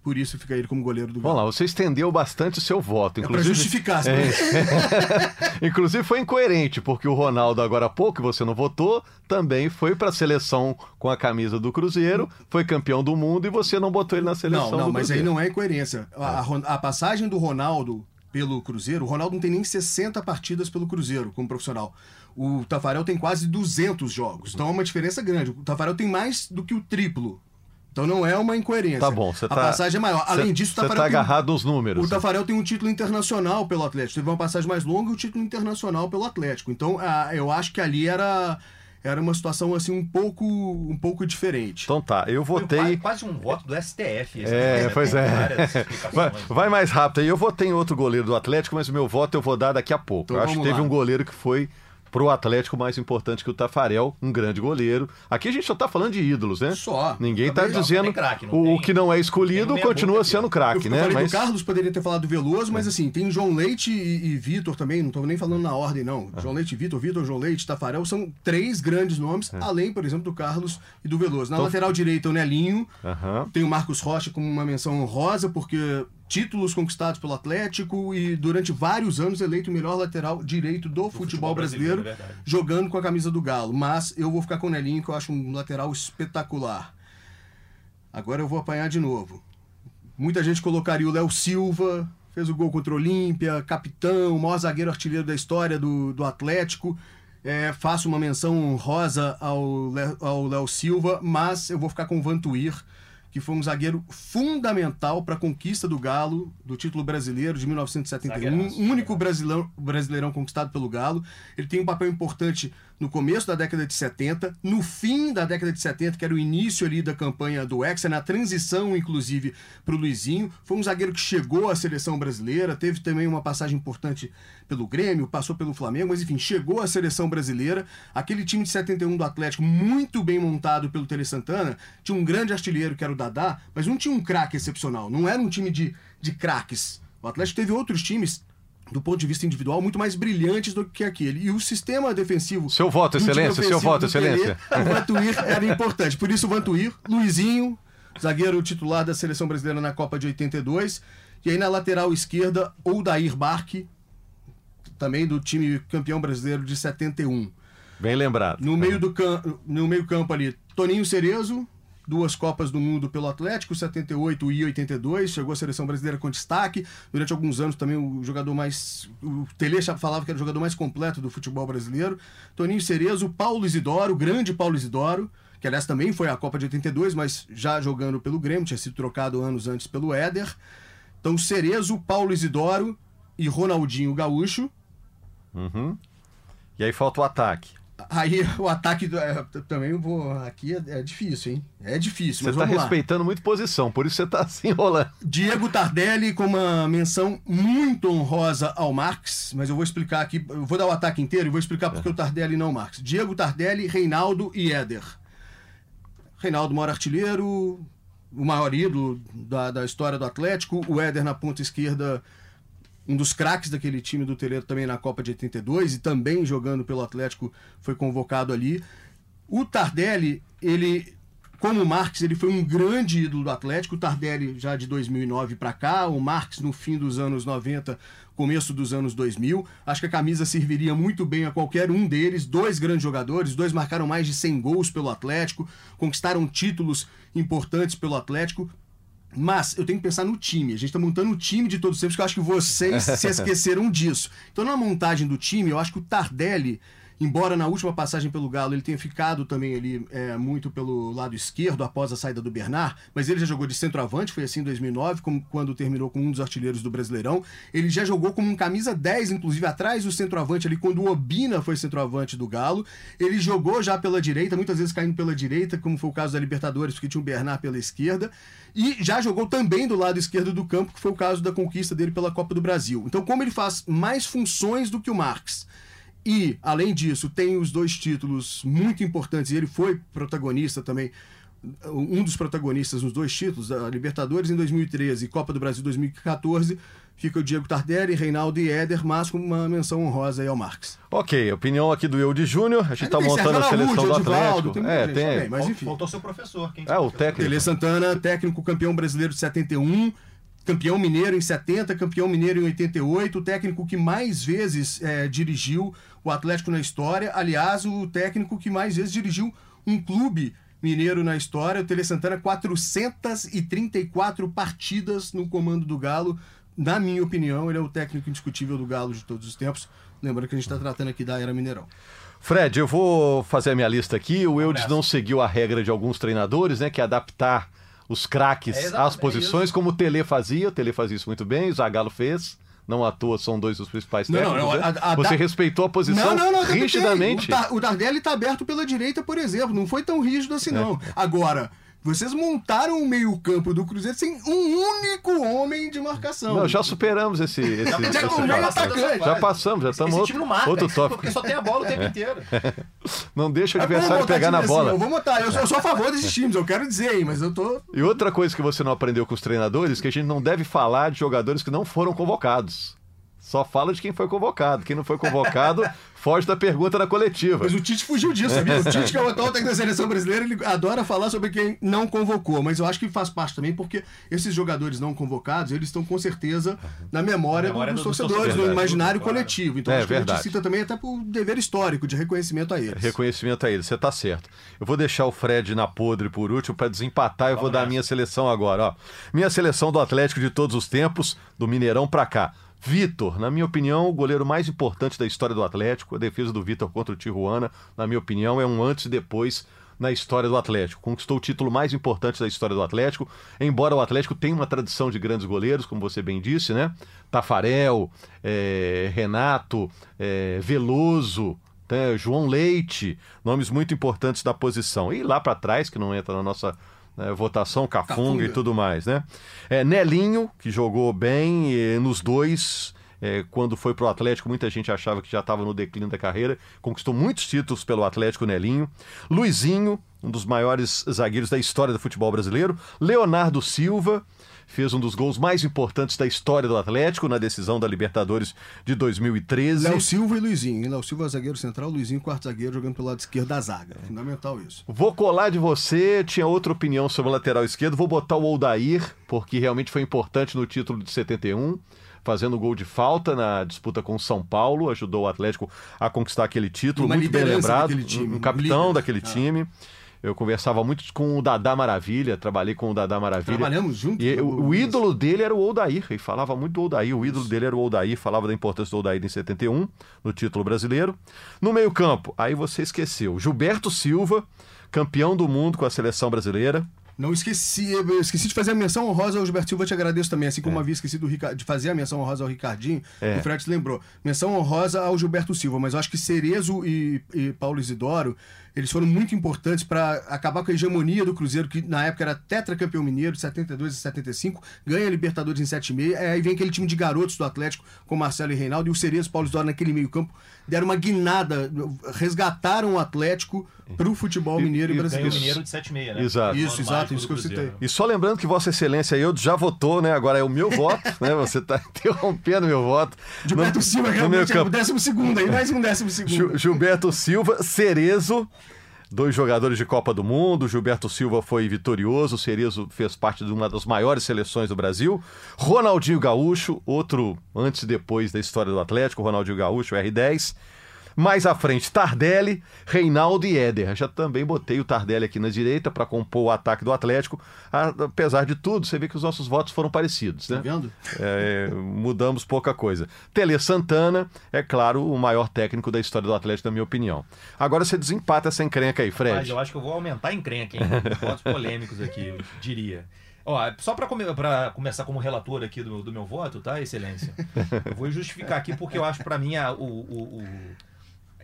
por isso fica ele como goleiro do Galo. Vamos lá, você estendeu bastante o seu voto. Inclusive, é para justificar. É... inclusive foi incoerente, porque o Ronaldo, agora há pouco, você não votou, também foi para a seleção com a camisa do Cruzeiro, foi campeão do mundo e você não botou ele na seleção Não, não, mas Cruzeiro. aí não é incoerência. A, a, a passagem do Ronaldo pelo Cruzeiro, o Ronaldo não tem nem 60 partidas pelo Cruzeiro como profissional. O Tafarel tem quase 200 jogos. Então é uma diferença grande. O Tafarel tem mais do que o triplo então não é uma incoerência. Tá bom, você tá. A passagem é maior. Além cê, disso, o Tafarel. Você tá agarrado nos números. O Tafarel tem um título internacional pelo Atlético. Teve uma passagem mais longa e um título internacional pelo Atlético. Então eu acho que ali era era uma situação assim um pouco um pouco diferente. Então tá, eu votei quase um voto do STF. É, né? pois é. Vai, vai, mais rápido aí. Eu votei em outro goleiro do Atlético, mas o meu voto eu vou dar daqui a pouco. Então, eu acho que teve lá. um goleiro que foi pro Atlético mais importante que o Tafarel, um grande goleiro. Aqui a gente só tá falando de ídolos, né? Só. Ninguém tá dizendo craque, o, tem, que não é escolhido continua sendo craque, né? Eu falei mas... do Carlos, poderia ter falado do Veloso, mas assim, tem João Leite e, e Vitor também, não tô nem falando na ordem, não. João Leite e Vitor, Vitor, João Leite, Tafarel, são três grandes nomes, é. além, por exemplo, do Carlos e do Veloso. Na então... lateral direita, o Nelinho, tem o Marcos Rocha como uma menção honrosa, porque títulos conquistados pelo Atlético e durante vários anos eleito o melhor lateral direito do, do futebol, futebol, brasileiro, brasileiro é jogando com a camisa do Galo. Mas eu vou ficar com o Nelinho, que eu acho um lateral espetacular. Agora eu vou apanhar de novo. Muita gente colocaria o Léo Silva, fez o gol contra o Olímpia, capitão, maior zagueiro artilheiro da história do, do Atlético. É, faço uma menção honrosa ao Léo Silva, mas eu vou ficar com o Vantuir que foi um zagueiro fundamental para a conquista do Galo, do título brasileiro de 1971, um único brasileirão, brasileirão conquistado pelo Galo. Ele tem um papel importante no começo da década de 70, no fim da década de 70, que era o início ali da campanha do Hexa, na transição, inclusive, para o Luizinho. Foi um zagueiro que chegou à seleção brasileira, teve também uma passagem importante pelo Grêmio, passou pelo Flamengo, mas enfim, chegou à seleção brasileira. Aquele time de 71 do Atlético, muito bem montado pelo Tele Santana, tinha um grande artilheiro que era o Dadá, mas não tinha um craque excepcional, não era um time de, de craques. O Atlético teve outros times do ponto de vista individual, muito mais brilhantes do que aquele. E o sistema defensivo. Seu voto, excelência, seu voto, excelência. o Vantuir era importante. Por isso, o Vantuir, Luizinho, zagueiro titular da seleção brasileira na Copa de 82. E aí na lateral esquerda, Dair Barque, também do time campeão brasileiro de 71. Bem lembrado. No meio, do no meio campo ali, Toninho Cerezo, duas Copas do Mundo pelo Atlético, 78 e 82, chegou à seleção brasileira com destaque. Durante alguns anos também o jogador mais. O Tele falava que era o jogador mais completo do futebol brasileiro. Toninho Cerezo, Paulo Isidoro, grande Paulo Isidoro, que aliás também foi a Copa de 82, mas já jogando pelo Grêmio, tinha sido trocado anos antes pelo Éder. Então Cerezo, Paulo Isidoro e Ronaldinho Gaúcho. Uhum. E aí falta o ataque. Aí o ataque do, é, também vou. Aqui é, é, difícil, hein? É difícil. Você está respeitando muito posição, por isso você está assim enrolando. Diego Tardelli com uma menção muito honrosa ao Marx, mas eu vou explicar aqui. Eu vou dar o ataque inteiro e vou explicar porque é. o Tardelli não Marx. Diego Tardelli, Reinaldo e Éder. Reinaldo, maior artilheiro, o maior ídolo da, da história do Atlético. O Éder na ponta esquerda um dos craques daquele time do Teleiro também na Copa de 82 e também jogando pelo Atlético foi convocado ali. O Tardelli, ele como o Marx, ele foi um grande ídolo do Atlético, o Tardelli já de 2009 para cá, o Marx no fim dos anos 90, começo dos anos 2000. Acho que a camisa serviria muito bem a qualquer um deles, dois grandes jogadores, dois marcaram mais de 100 gols pelo Atlético, conquistaram títulos importantes pelo Atlético. Mas eu tenho que pensar no time. A gente está montando o time de todos os tempos, que eu acho que vocês se esqueceram disso. Então, na montagem do time, eu acho que o Tardelli Embora na última passagem pelo Galo ele tenha ficado também ali é, muito pelo lado esquerdo após a saída do Bernard, mas ele já jogou de centroavante, foi assim em 2009, como, quando terminou com um dos artilheiros do Brasileirão. Ele já jogou como um camisa 10, inclusive atrás do centroavante ali, quando o Obina foi centroavante do Galo. Ele jogou já pela direita, muitas vezes caindo pela direita, como foi o caso da Libertadores, porque tinha o Bernard pela esquerda. E já jogou também do lado esquerdo do campo, que foi o caso da conquista dele pela Copa do Brasil. Então, como ele faz mais funções do que o Marx e, além disso, tem os dois títulos muito importantes, e ele foi protagonista também, um dos protagonistas nos dois títulos, a Libertadores em 2013 e Copa do Brasil 2014. Fica o Diego Tardelli, Reinaldo e Éder, mas com uma menção honrosa aí ao Marx. Ok, opinião aqui do Eude Júnior. A gente está montando a seleção do Atlético. Tem é, tem. Também, mas enfim. Faltou seu professor. Quem é, o técnico. Tele Santana, técnico campeão brasileiro de 71 campeão mineiro em 70, campeão mineiro em 88, o técnico que mais vezes é, dirigiu o Atlético na história. Aliás, o técnico que mais vezes dirigiu um clube mineiro na história. O Tele Santana, 434 partidas no comando do Galo. Na minha opinião, ele é o técnico indiscutível do Galo de todos os tempos. Lembrando que a gente está tratando aqui da Era Mineirão. Fred, eu vou fazer a minha lista aqui. O Eudes não seguiu a regra de alguns treinadores, né? Que é adaptar os craques é às posições, como o Tele fazia. O Tele fazia isso muito bem, o Zagallo fez. Não à toa são dois dos principais técnicos. Não, não, né? a, a, Você respeitou a posição não, não, rigidamente. O, o Tardelli está aberto pela direita, por exemplo. Não foi tão rígido assim, não. É. Agora, vocês montaram o meio-campo do Cruzeiro sem um único homem de marcação. Não, já superamos esse. esse, já, esse, já, já passamos, já estamos outro, outro tópico. Porque só tem a bola o tempo inteiro. Não deixa o é adversário pegar na bola. Assim, eu vou montar, eu sou, eu sou, a favor desses times, eu quero dizer aí, mas eu tô. E outra coisa que você não aprendeu com os treinadores, que a gente não deve falar de jogadores que não foram convocados. Só fala de quem foi convocado. Quem não foi convocado foge da pergunta na coletiva. Mas o Tite fugiu disso, sabia? O Tite, que é o atual técnico da seleção brasileira, ele adora falar sobre quem não convocou. Mas eu acho que faz parte também, porque esses jogadores não convocados, eles estão com certeza na memória, memória dos, torcedores, no imaginário claro. coletivo. Então é, acho que verdade. a gente cita também até por dever histórico, de reconhecimento a eles. Reconhecimento a eles, você está certo. Eu vou deixar o Fred na podre por último para desempatar. Eu vou dar a minha seleção agora. Ó. Minha seleção do Atlético de todos os tempos, do Mineirão para cá. Vitor, na minha opinião, o goleiro mais importante da história do Atlético. A defesa do Vitor contra o Tijuana, na minha opinião, é um antes e depois na história do Atlético. Conquistou o título mais importante da história do Atlético, embora o Atlético tenha uma tradição de grandes goleiros, como você bem disse, né? Tafarel, é, Renato, é, Veloso, né? João Leite, nomes muito importantes da posição. E lá para trás, que não entra na nossa né, votação Cafunga, Cafunga, e tudo mais, né? É, Nelinho, que jogou bem nos dois. É, quando foi para o Atlético, muita gente achava que já estava no declínio da carreira. Conquistou muitos títulos pelo Atlético Nelinho. Luizinho, um dos maiores zagueiros da história do futebol brasileiro. Leonardo Silva, fez um dos gols mais importantes da história do Atlético na decisão da Libertadores de 2013. Léo Silva e Luizinho. Léo Silva zagueiro central, Luizinho quarto zagueiro jogando pelo lado esquerdo da zaga. É. Fundamental isso. Vou colar de você, tinha outra opinião sobre o lateral esquerdo, vou botar o Odair, porque realmente foi importante no título de 71 fazendo gol de falta na disputa com o São Paulo, ajudou o Atlético a conquistar aquele título, Uma muito bem lembrado, um capitão líder. daquele ah. time. Eu conversava muito com o Dadá Maravilha, trabalhei com o Dadá Maravilha. Trabalhamos juntos. E o, o, ídolo dele era o Odair, e falava muito do Odair. O ídolo Isso. dele era o Odair, falava da importância do Odair em 71, no título brasileiro. No meio-campo, aí você esqueceu. Gilberto Silva, campeão do mundo com a seleção brasileira. Não esqueci, eu esqueci de fazer a menção honrosa ao Gilberto Silva, te agradeço também, assim como É. havia esquecido de fazer a menção honrosa ao Ricardinho, É. o Fred lembrou. Menção honrosa ao Gilberto Silva, mas eu acho que Cerezo e, e Paulo Isidoro, eles foram muito importantes para acabar com a hegemonia do Cruzeiro, que na época era tetracampeão mineiro, de 72 e 75, ganha a Libertadores em 76, aí vem aquele time de garotos do Atlético, com Marcelo e Reinaldo, e o Cerezo e Paulo Isidoro naquele meio campo, deram uma guinada, resgataram o Atlético pro futebol mineiro e, e Ganhou brasileiro. o Mineiro de 7,6, né? Exato. Isso, No exato, isso que eu citei. E só lembrando que Vossa Excelência eu já votou, né? Agora é o meu voto, né? Você está interrompendo meu voto. Gilberto No- Silva no meu realmente é o campo. décimo segundo aí, mais um décimo segundo. Gil- Gilberto Silva, Cerezo, dois jogadores de Copa do Mundo. Gilberto Silva foi vitorioso, Cerezo fez parte de uma das maiores seleções do Brasil. Ronaldinho Gaúcho, outro antes e depois da história do Atlético, Ronaldinho Gaúcho, R10. Mais à frente, Tardelli, Reinaldo e Éder. Já também botei o Tardelli aqui na direita para compor o ataque do Atlético. Apesar de tudo, você vê que os nossos votos foram parecidos, né? Tá vendo? É, mudamos pouca coisa. Tele Santana, é claro, o maior técnico da história do Atlético, na minha opinião. Agora você desempata essa encrenca aí, Mas Fred. eu acho que eu vou aumentar a encrenca, hein? Votos polêmicos aqui, eu diria. Ó, só para come começar como relator aqui do, do meu voto, tá, Excelência? Eu vou justificar aqui porque eu acho, para mim, a- o, o, o,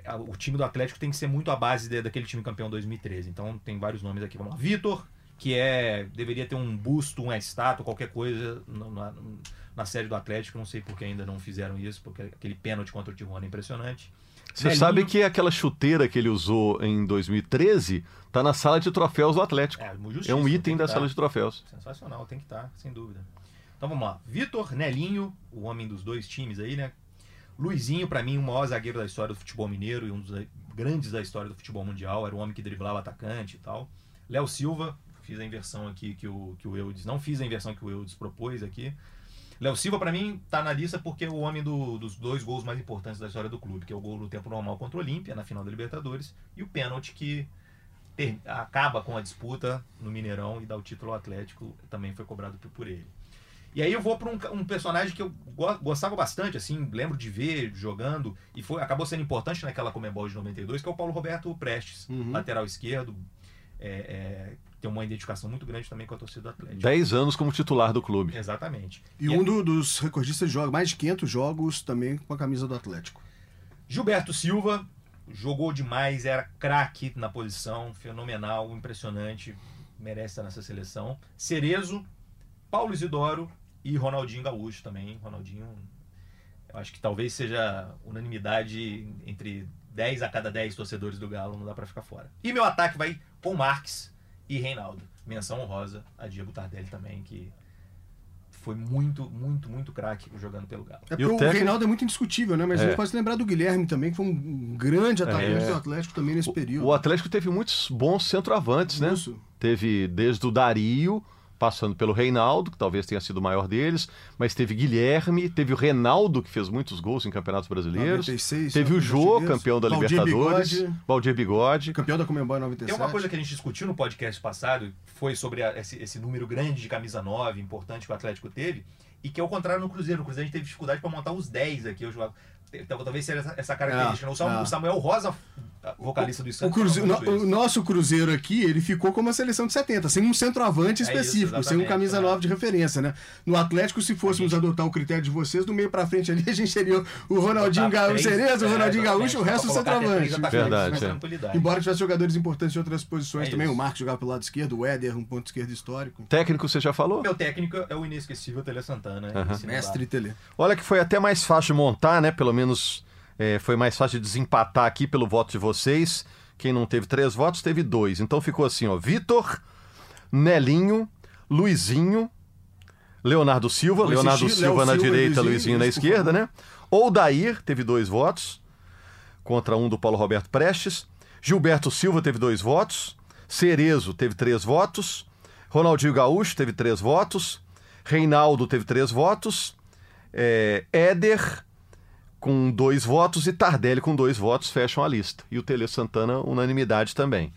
a- o time do Atlético tem que ser muito a base de- daquele time campeão 2013. Então tem vários nomes aqui. Vamos lá. Vitor, que é deveria ter um busto, uma estátua, qualquer coisa na, na série do Atlético. Não sei por que ainda não fizeram isso, porque aquele pênalti contra o Tijuana é impressionante. Você Nelinho- sabe que aquela chuteira que ele usou em 2013 tá na sala de troféus do Atlético. É, É, um tem item da dar. sala de troféus. Sensacional, tem que estar, sem dúvida. Então vamos lá. Vitor, Nelinho, o homem dos dois times aí, né? Luizinho, pra mim, o maior zagueiro da história do futebol mineiro e um dos grandes da história do futebol mundial. Era o homem que driblava atacante e tal. Léo Silva, fiz a inversão aqui que o, que o Eudes. Não fiz a inversão que o Eudes propôs aqui. Léo Silva, pra mim, tá na lista porque é o homem do- dos dois gols mais importantes da história do clube, que é o gol no tempo normal contra o Olímpia, na final da Libertadores, e o pênalti que ter- acaba com a disputa no Mineirão e dá o título ao Atlético, também foi cobrado por ele. E aí eu vou para um, um personagem que eu go- gostava bastante, assim, lembro de ver jogando, e foi acabou sendo importante naquela Comebol de 92, que é o Paulo Roberto Prestes, Uhum. lateral esquerdo, é, é, tem uma identificação muito grande também com a torcida do Atlético. 10 anos como titular do clube. Exatamente. E um do- dos recordistas de jogos, mais de 500 jogos também com a camisa do Atlético. Gilberto Silva jogou demais, era craque na posição, fenomenal, impressionante, merece estar nessa seleção. Cerezo, Paulo Isidoro e Ronaldinho Gaúcho também. Ronaldinho, eu acho que talvez seja unanimidade entre 10 a cada 10 torcedores do Galo, não dá pra ficar fora. E meu ataque vai com Marques e Reinaldo. Menção honrosa a Diego Tardelli também, que foi muito, muito, muito craque jogando pelo Galo. É E o o, técnico- Reinaldo é muito indiscutível, né? Mas É. a gente pode se lembrar do Guilherme também, que foi um grande atacante É. do Atlético também nesse período. O Atlético teve muitos bons centroavantes, né? Isso. Teve desde o Dario, passando pelo Reinaldo, que talvez tenha sido o maior deles, mas teve Guilherme, teve o Renaldo, que fez muitos gols em campeonetos brasileiros. 96, Teve o campeão Jô, campeão da Valdir Libertadores. Bigode, Valdir Bigode. campeão da Comembol em 97. Tem uma coisa que a gente discutiu no podcast passado, foi sobre a- esse, esse número grande de camisa 9, importante que o Atlético teve, e que ao contrário no Cruzeiro. No Cruzeiro a gente teve dificuldade para montar os 10 aqui. Eu jogava. Tal- Talvez seja essa, essa característica. É, o, Samuel, é. o Samuel Rosa, vocalista do O, Santos, Cruzeiro, no- muito o nosso Cruzeiro aqui, ele ficou como a seleção de 70, sem um centroavante É isso, específico, sem um camisa é. 9 de referência, né? No Atlético, se fôssemos adotar o critério de vocês, do meio pra frente ali, a gente teria o Ronaldinho Gaúcho, três, Cerezo, o é, Ronaldinho exatamente, Gaúcho, o resto do centroavante. Verdade, é. Embora tivesse jogadores importantes em outras posições É também, isso. o Marcos jogava pelo lado esquerdo, o Éder, um ponto esquerdo histórico. Técnico, você já falou? Meu técnico é o inesquecível Tele Santana. Dá. Mestre Tele. Olha que foi até mais fácil montar, né? Pelo menos é, foi mais fácil de desempatar aqui pelo voto de vocês. Quem não teve três votos, teve dois. Então ficou assim, ó. Vitor, Nelinho, Luizinho, Leonardo Silva. Vou Leonardo Silva Léo na Silva direita, Luizinho, Luizinho na esquerda, né? Ou Dair teve dois votos, contra um do Paulo Roberto Prestes. Gilberto Silva teve dois votos. Cerezo teve três votos. Ronaldinho Gaúcho teve três votos. Reinaldo teve três votos. É, Éder com dois votos e Tardelli com dois votos fecham a lista. E o Tele Santana, unanimidade também.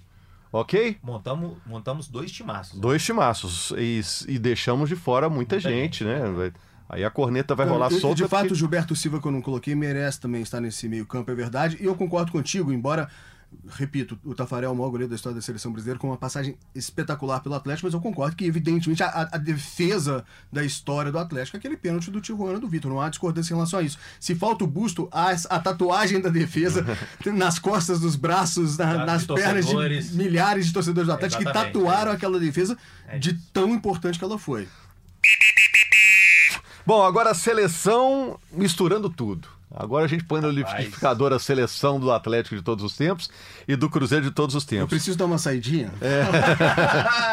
Ok? Montamos, montamos dois timaços. Dois timaços. E, e deixamos de fora muita, Muita gente, gente, né? Vai- Aí a corneta vai Então, rolar eu- solta. De fato, porque- o Gilberto Silva, que eu não coloquei, merece também estar nesse meio campo, é verdade. E eu concordo contigo, embora repito, o Tafarel é o maior goleiro da história da seleção brasileira, com uma passagem espetacular pelo Atlético, mas eu concordo que, evidentemente, a, a defesa da história do Atlético é aquele pênalti do Tijuana do Vitor. Não há discordância em relação a isso. Se falta o busto, há a tatuagem da defesa nas costas, nos braços, na, nas pernas de milhares de torcedores do Atlético que tatuaram é. aquela defesa é de tão importante que ela foi. Bom, agora a seleção misturando tudo. Agora a gente põe no liquidificador a seleção do Atlético de todos os tempos e do Cruzeiro de todos os tempos. Eu preciso dar uma saidinha? É.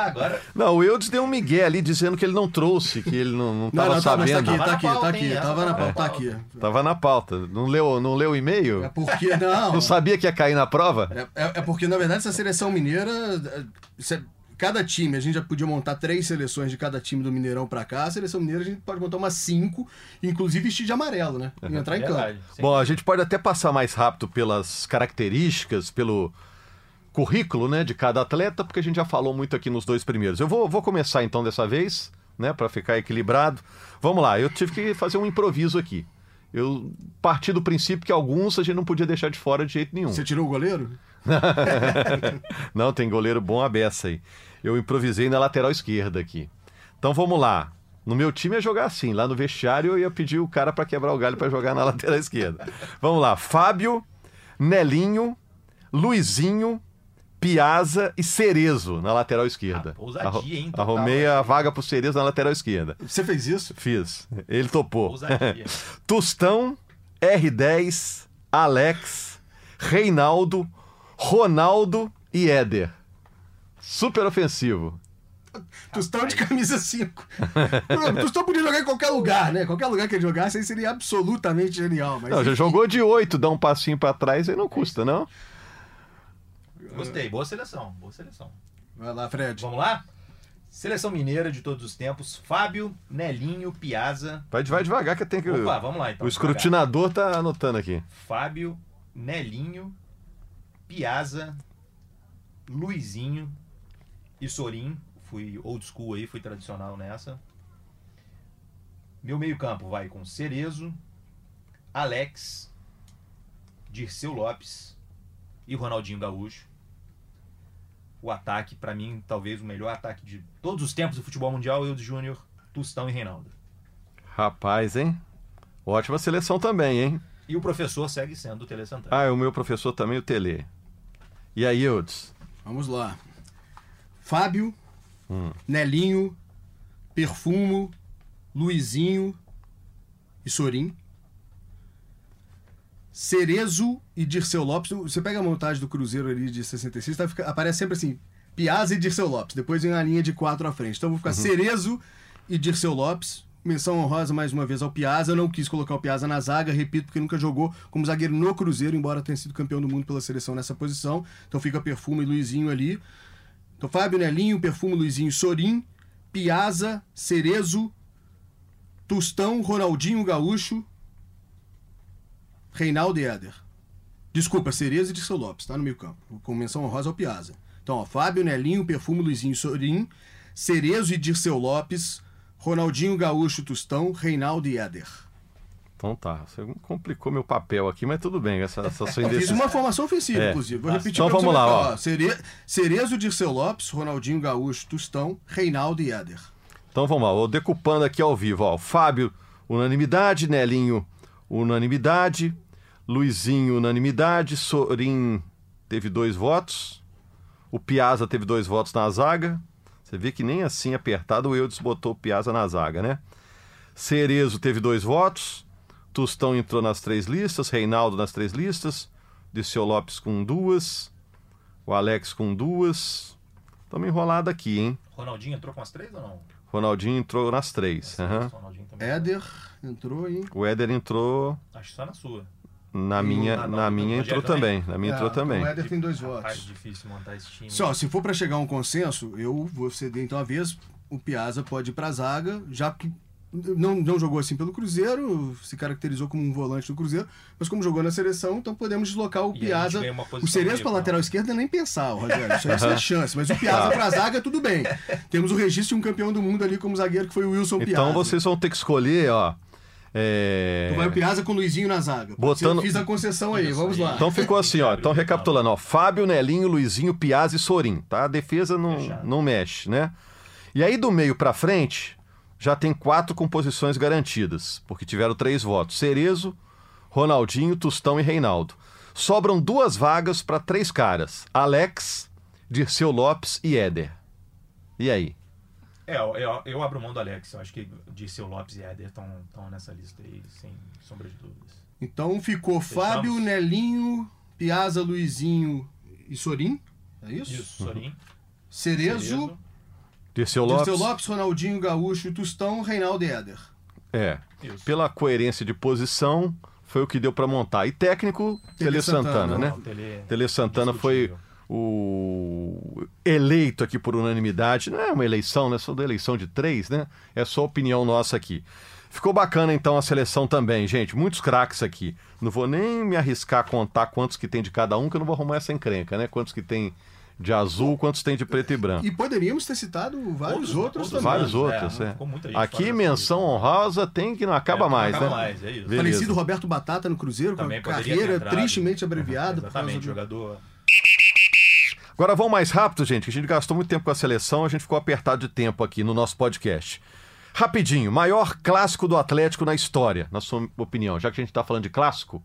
Agora... Não, o Eudes deu um migué ali dizendo que ele não trouxe, que ele não estava tá, sabendo. Tá aqui, tá aqui, tá aqui. Tava na pauta, tá aqui. Tava na pauta. Não leu, não leu o e-mail? É porque, não. Não sabia que ia cair na prova? É, é, é porque, na verdade, essa seleção mineira cada time, a gente já podia montar três seleções de cada time do Mineirão para cá. A seleção mineira a gente pode montar umas cinco, inclusive vestir de amarelo, né? E entrar em campo. Bom, a gente pode até passar mais rápido pelas características, pelo currículo, né, de cada atleta, porque a gente já falou muito aqui nos dois primeiros. Eu vou, vou começar então dessa vez, né, para ficar equilibrado. Vamos lá, eu tive que fazer um improviso aqui. Eu parti do princípio que alguns a gente não podia deixar de fora de jeito nenhum. Você tirou o goleiro? não, tem goleiro bom a beça aí eu improvisei na lateral esquerda aqui. Então vamos lá. No meu time ia jogar assim, lá no vestiário eu ia pedir o cara para quebrar o galho para jogar na lateral esquerda. Vamos lá, Fábio, Nelinho, Luizinho, Piazza e Cerezo na lateral esquerda. Ah, ousadia, hein? Total, Arrumei a vaga pro Cerezo na lateral esquerda. Você fez isso? Fiz. Ele topou. Tostão, R10, Alex, Reinaldo, Ronaldo e Éder. Super ofensivo. Tostão de camisa 5. Tostão podia jogar em qualquer lugar, né? Qualquer lugar que ele jogasse, aí seria absolutamente genial. Mas não, já jogou de 8, dá um passinho para trás, aí não custa, não? Gostei, boa seleção, boa seleção. Vai lá, Fred. Vamos lá? Seleção mineira de todos os tempos, Fábio, Nelinho, Piazza. Vai, vai devagar que tem que. Opa, vamos lá então. O escrutinador devagar. tá anotando aqui. Fábio, Nelinho, Piazza, Luizinho, e Sorin, fui old school aí, fui tradicional nessa. Meu meio-campo vai com Cerezo, Alex, Dirceu Lopes e Ronaldinho Gaúcho. O ataque, para mim, talvez o melhor ataque de todos os tempos do futebol mundial, eu de Júnior, Tustão e Reinaldo. Rapaz, hein? Ótima seleção também, hein? E o professor segue sendo o Tele Santana. Ah, o meu professor também, o Tele. E aí, Eudes? Vamos lá. Fábio, hum. Nelinho, Perfumo, Luizinho e Sorim. Cerezo e Dirceu Lopes. Você pega a montagem do Cruzeiro ali de 66, tá, fica, aparece sempre assim: Piazza e Dirceu Lopes. Depois vem a linha de quatro à frente. Então vou ficar uhum. Cerezo e Dirceu Lopes. Menção honrosa mais uma vez ao Piazza. Eu não quis colocar o Piazza na zaga, repito, porque nunca jogou como zagueiro no Cruzeiro, embora tenha sido campeão do mundo pela seleção nessa posição. Então fica Perfumo e Luizinho ali. Então, Fábio Nelinho, Perfume Luizinho Sorim, Piazza, Cerezo, Tustão, Ronaldinho Gaúcho, Reinaldo e Éder. Desculpa, Cerezo e Dirceu Lopes, tá no meio campo. Com menção honrosa ao Piazza. Então, ó, Fábio Nelinho, Perfume Luizinho Sorim, Cerezo e Dirceu Lopes, Ronaldinho Gaúcho, Tustão, Reinaldo e Éder. Então tá, você complicou meu papel aqui, mas tudo bem, essa, essa sua indecisão. Fiz uma formação ofensiva, é. inclusive. Vou repetir Então vamos lá, ó. Cere... Cerezo, Dirceu Lopes, Ronaldinho Gaúcho, Tustão, Reinaldo e Éder. Então vamos lá, vou decupando aqui ao vivo, ó. Fábio, unanimidade, Nelinho, unanimidade, Luizinho, unanimidade, Sorim teve dois votos, o Piazza teve dois votos na zaga. Você vê que nem assim apertado o Eudes botou o Piazza na zaga, né? Cerezo teve dois votos, Tostão entrou nas três listas, Reinaldo nas três listas, Diceu Lopes com duas, o Alex com duas. Estamos enrolados aqui, hein? Ronaldinho entrou com as três ou não? Ronaldinho entrou nas três. Uhum. Éder entrou, hein? O Éder entrou. Acho só na sua. Na minha, na, na minha entrou também. também. Na minha é, entrou também. O Éder tem dois votos. Rapaz, difícil montar esse time. Só, se for para chegar a um consenso, eu vou ceder então a vez. O Piazza pode ir para zaga, já que não, não jogou assim pelo Cruzeiro, se caracterizou como um volante do Cruzeiro, mas como jogou na seleção, então podemos deslocar o Piazza. O Cerezo para lateral esquerda nem pensar, Rogério. Isso aí é chance. Mas o Piazza para zaga, tudo bem. Temos o registro de um campeão do mundo ali como zagueiro, que foi o Wilson então, Piazza. Então vocês vão ter que escolher, ó. É... Tu vai o Piazza com o Luizinho na zaga. Botando... Eu fiz a concessão aí, Isso vamos aí. lá. Então ficou assim, ó. Então recapitulando, ó. Fábio, Nelinho, Luizinho, Piazza e Sorim, tá? A defesa não, Fechado. não mexe, né? E aí do meio pra frente, já tem quatro composições garantidas, porque tiveram três votos. Cerezo, Ronaldinho, Tustão e Reinaldo. Sobram duas vagas pra três caras. Alex, Dirceu Lopes e Éder. E aí? É, eu, eu, abro mão do Alex. Eu acho que Dirceu Lopes e Éder estão nessa lista aí, sem sombra de dúvidas. Então ficou Fábio, Nelinho, Piazza, Luizinho e Sorim. É isso? Isso, Sorin. Cerezo, Cerezo. Dirceu Lopes? Dirceu Lopes, Ronaldinho, Gaúcho, Tustão, Reinaldo e Éder. É. Isso. Pela coerência de posição, foi o que deu pra montar. E técnico, Tele Tele Santana, Santana, né? Não, Tele, Tele Santana foi o eleito aqui por unanimidade. Não é uma eleição, né? Só da eleição de três, né? É só opinião nossa aqui. Ficou bacana então a seleção também, gente. Muitos craques aqui. Não vou nem me arriscar a contar quantos que tem de cada um, que eu não vou arrumar essa encrenca, né? Quantos que tem de azul, quantos tem de preto e branco. E poderíamos ter citado vários outros, também. Vários É, outros, não é. gente Aqui menção honrosa tem que não acaba É, não mais, acaba né? mais, é isso. Beleza. Falecido Roberto Batata no Cruzeiro, com Também a poderia ter carreira entrado. tristemente abreviada. Exatamente, do- jogador. Agora vamos mais rápido, gente, que a gente gastou muito tempo com a seleção, a gente ficou apertado de tempo aqui no nosso podcast. Rapidinho, maior clássico do Atlético na história, na sua opinião, já que a gente está falando de clássico,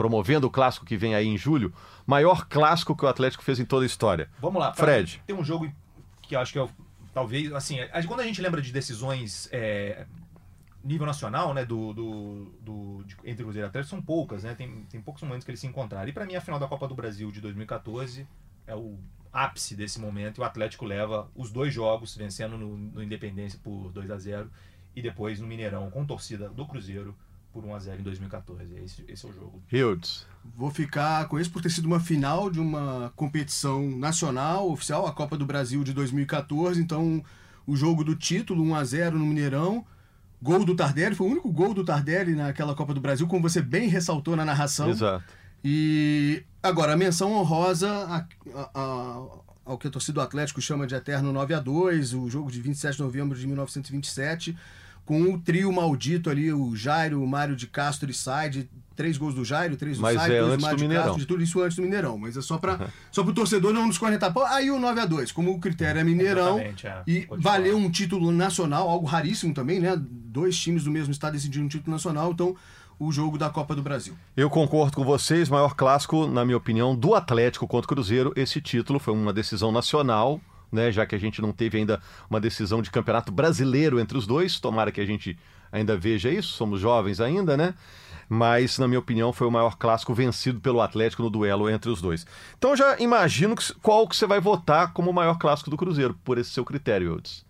promovendo o clássico que vem aí em julho, maior clássico que o Atlético fez em toda a história. Vamos lá. Fred. Tem um jogo que eu acho que eu, talvez, assim, quando a gente lembra de decisões é, nível nacional, né, do, do, do- de- entre Cruzeiro e Atlético, são poucas, né? Tem, tem poucos momentos que eles se encontraram. E para mim, a final da Copa do Brasil de 2014 é o ápice desse momento e o Atlético leva os dois jogos, vencendo no, no Independência por 2 a 0 e depois no Mineirão com torcida do Cruzeiro por 1 a 0 em 2014. Esse, esse é o jogo. Hildes. Vou ficar com isso por ter sido uma final de uma competição nacional, oficial, a Copa do Brasil de 2014. Então, o jogo do título, 1 a 0 no Mineirão. Gol do Tardelli, foi o único gol do Tardelli naquela Copa do Brasil, como você bem ressaltou na narração. Exato. E agora, a menção honrosa a- a- a- ao que a torcida do Atlético chama de Eterno 9 a 2 o jogo de 27 de novembro de 1927, com o trio maldito ali, o Jairo, o Mário de Castro e Said, três gols do Jairo, três do Mas Said, é dois antes Mário do de Mineirão. Castro, de tudo isso antes do Mineirão, mas é só para só pro torcedor não nos cornetar. Pô, aí o 9 a 2 como o critério é Mineirão, é. e valeu um título nacional, algo raríssimo também, né? Dois times do mesmo estado decidindo um título nacional, então o jogo da Copa do Brasil. Eu concordo com vocês, maior clássico, na minha opinião, do Atlético contra o Cruzeiro. Esse título foi uma decisão nacional, né? Já que a gente não teve ainda uma decisão de campeonato brasileiro entre os dois. Tomara que a gente ainda veja isso, somos jovens ainda, né? Mas, na minha opinião, foi o maior clássico vencido pelo Atlético no duelo entre os dois. Então já imagino qual que você vai votar como o maior clássico do Cruzeiro, por esse seu critério, Eudes.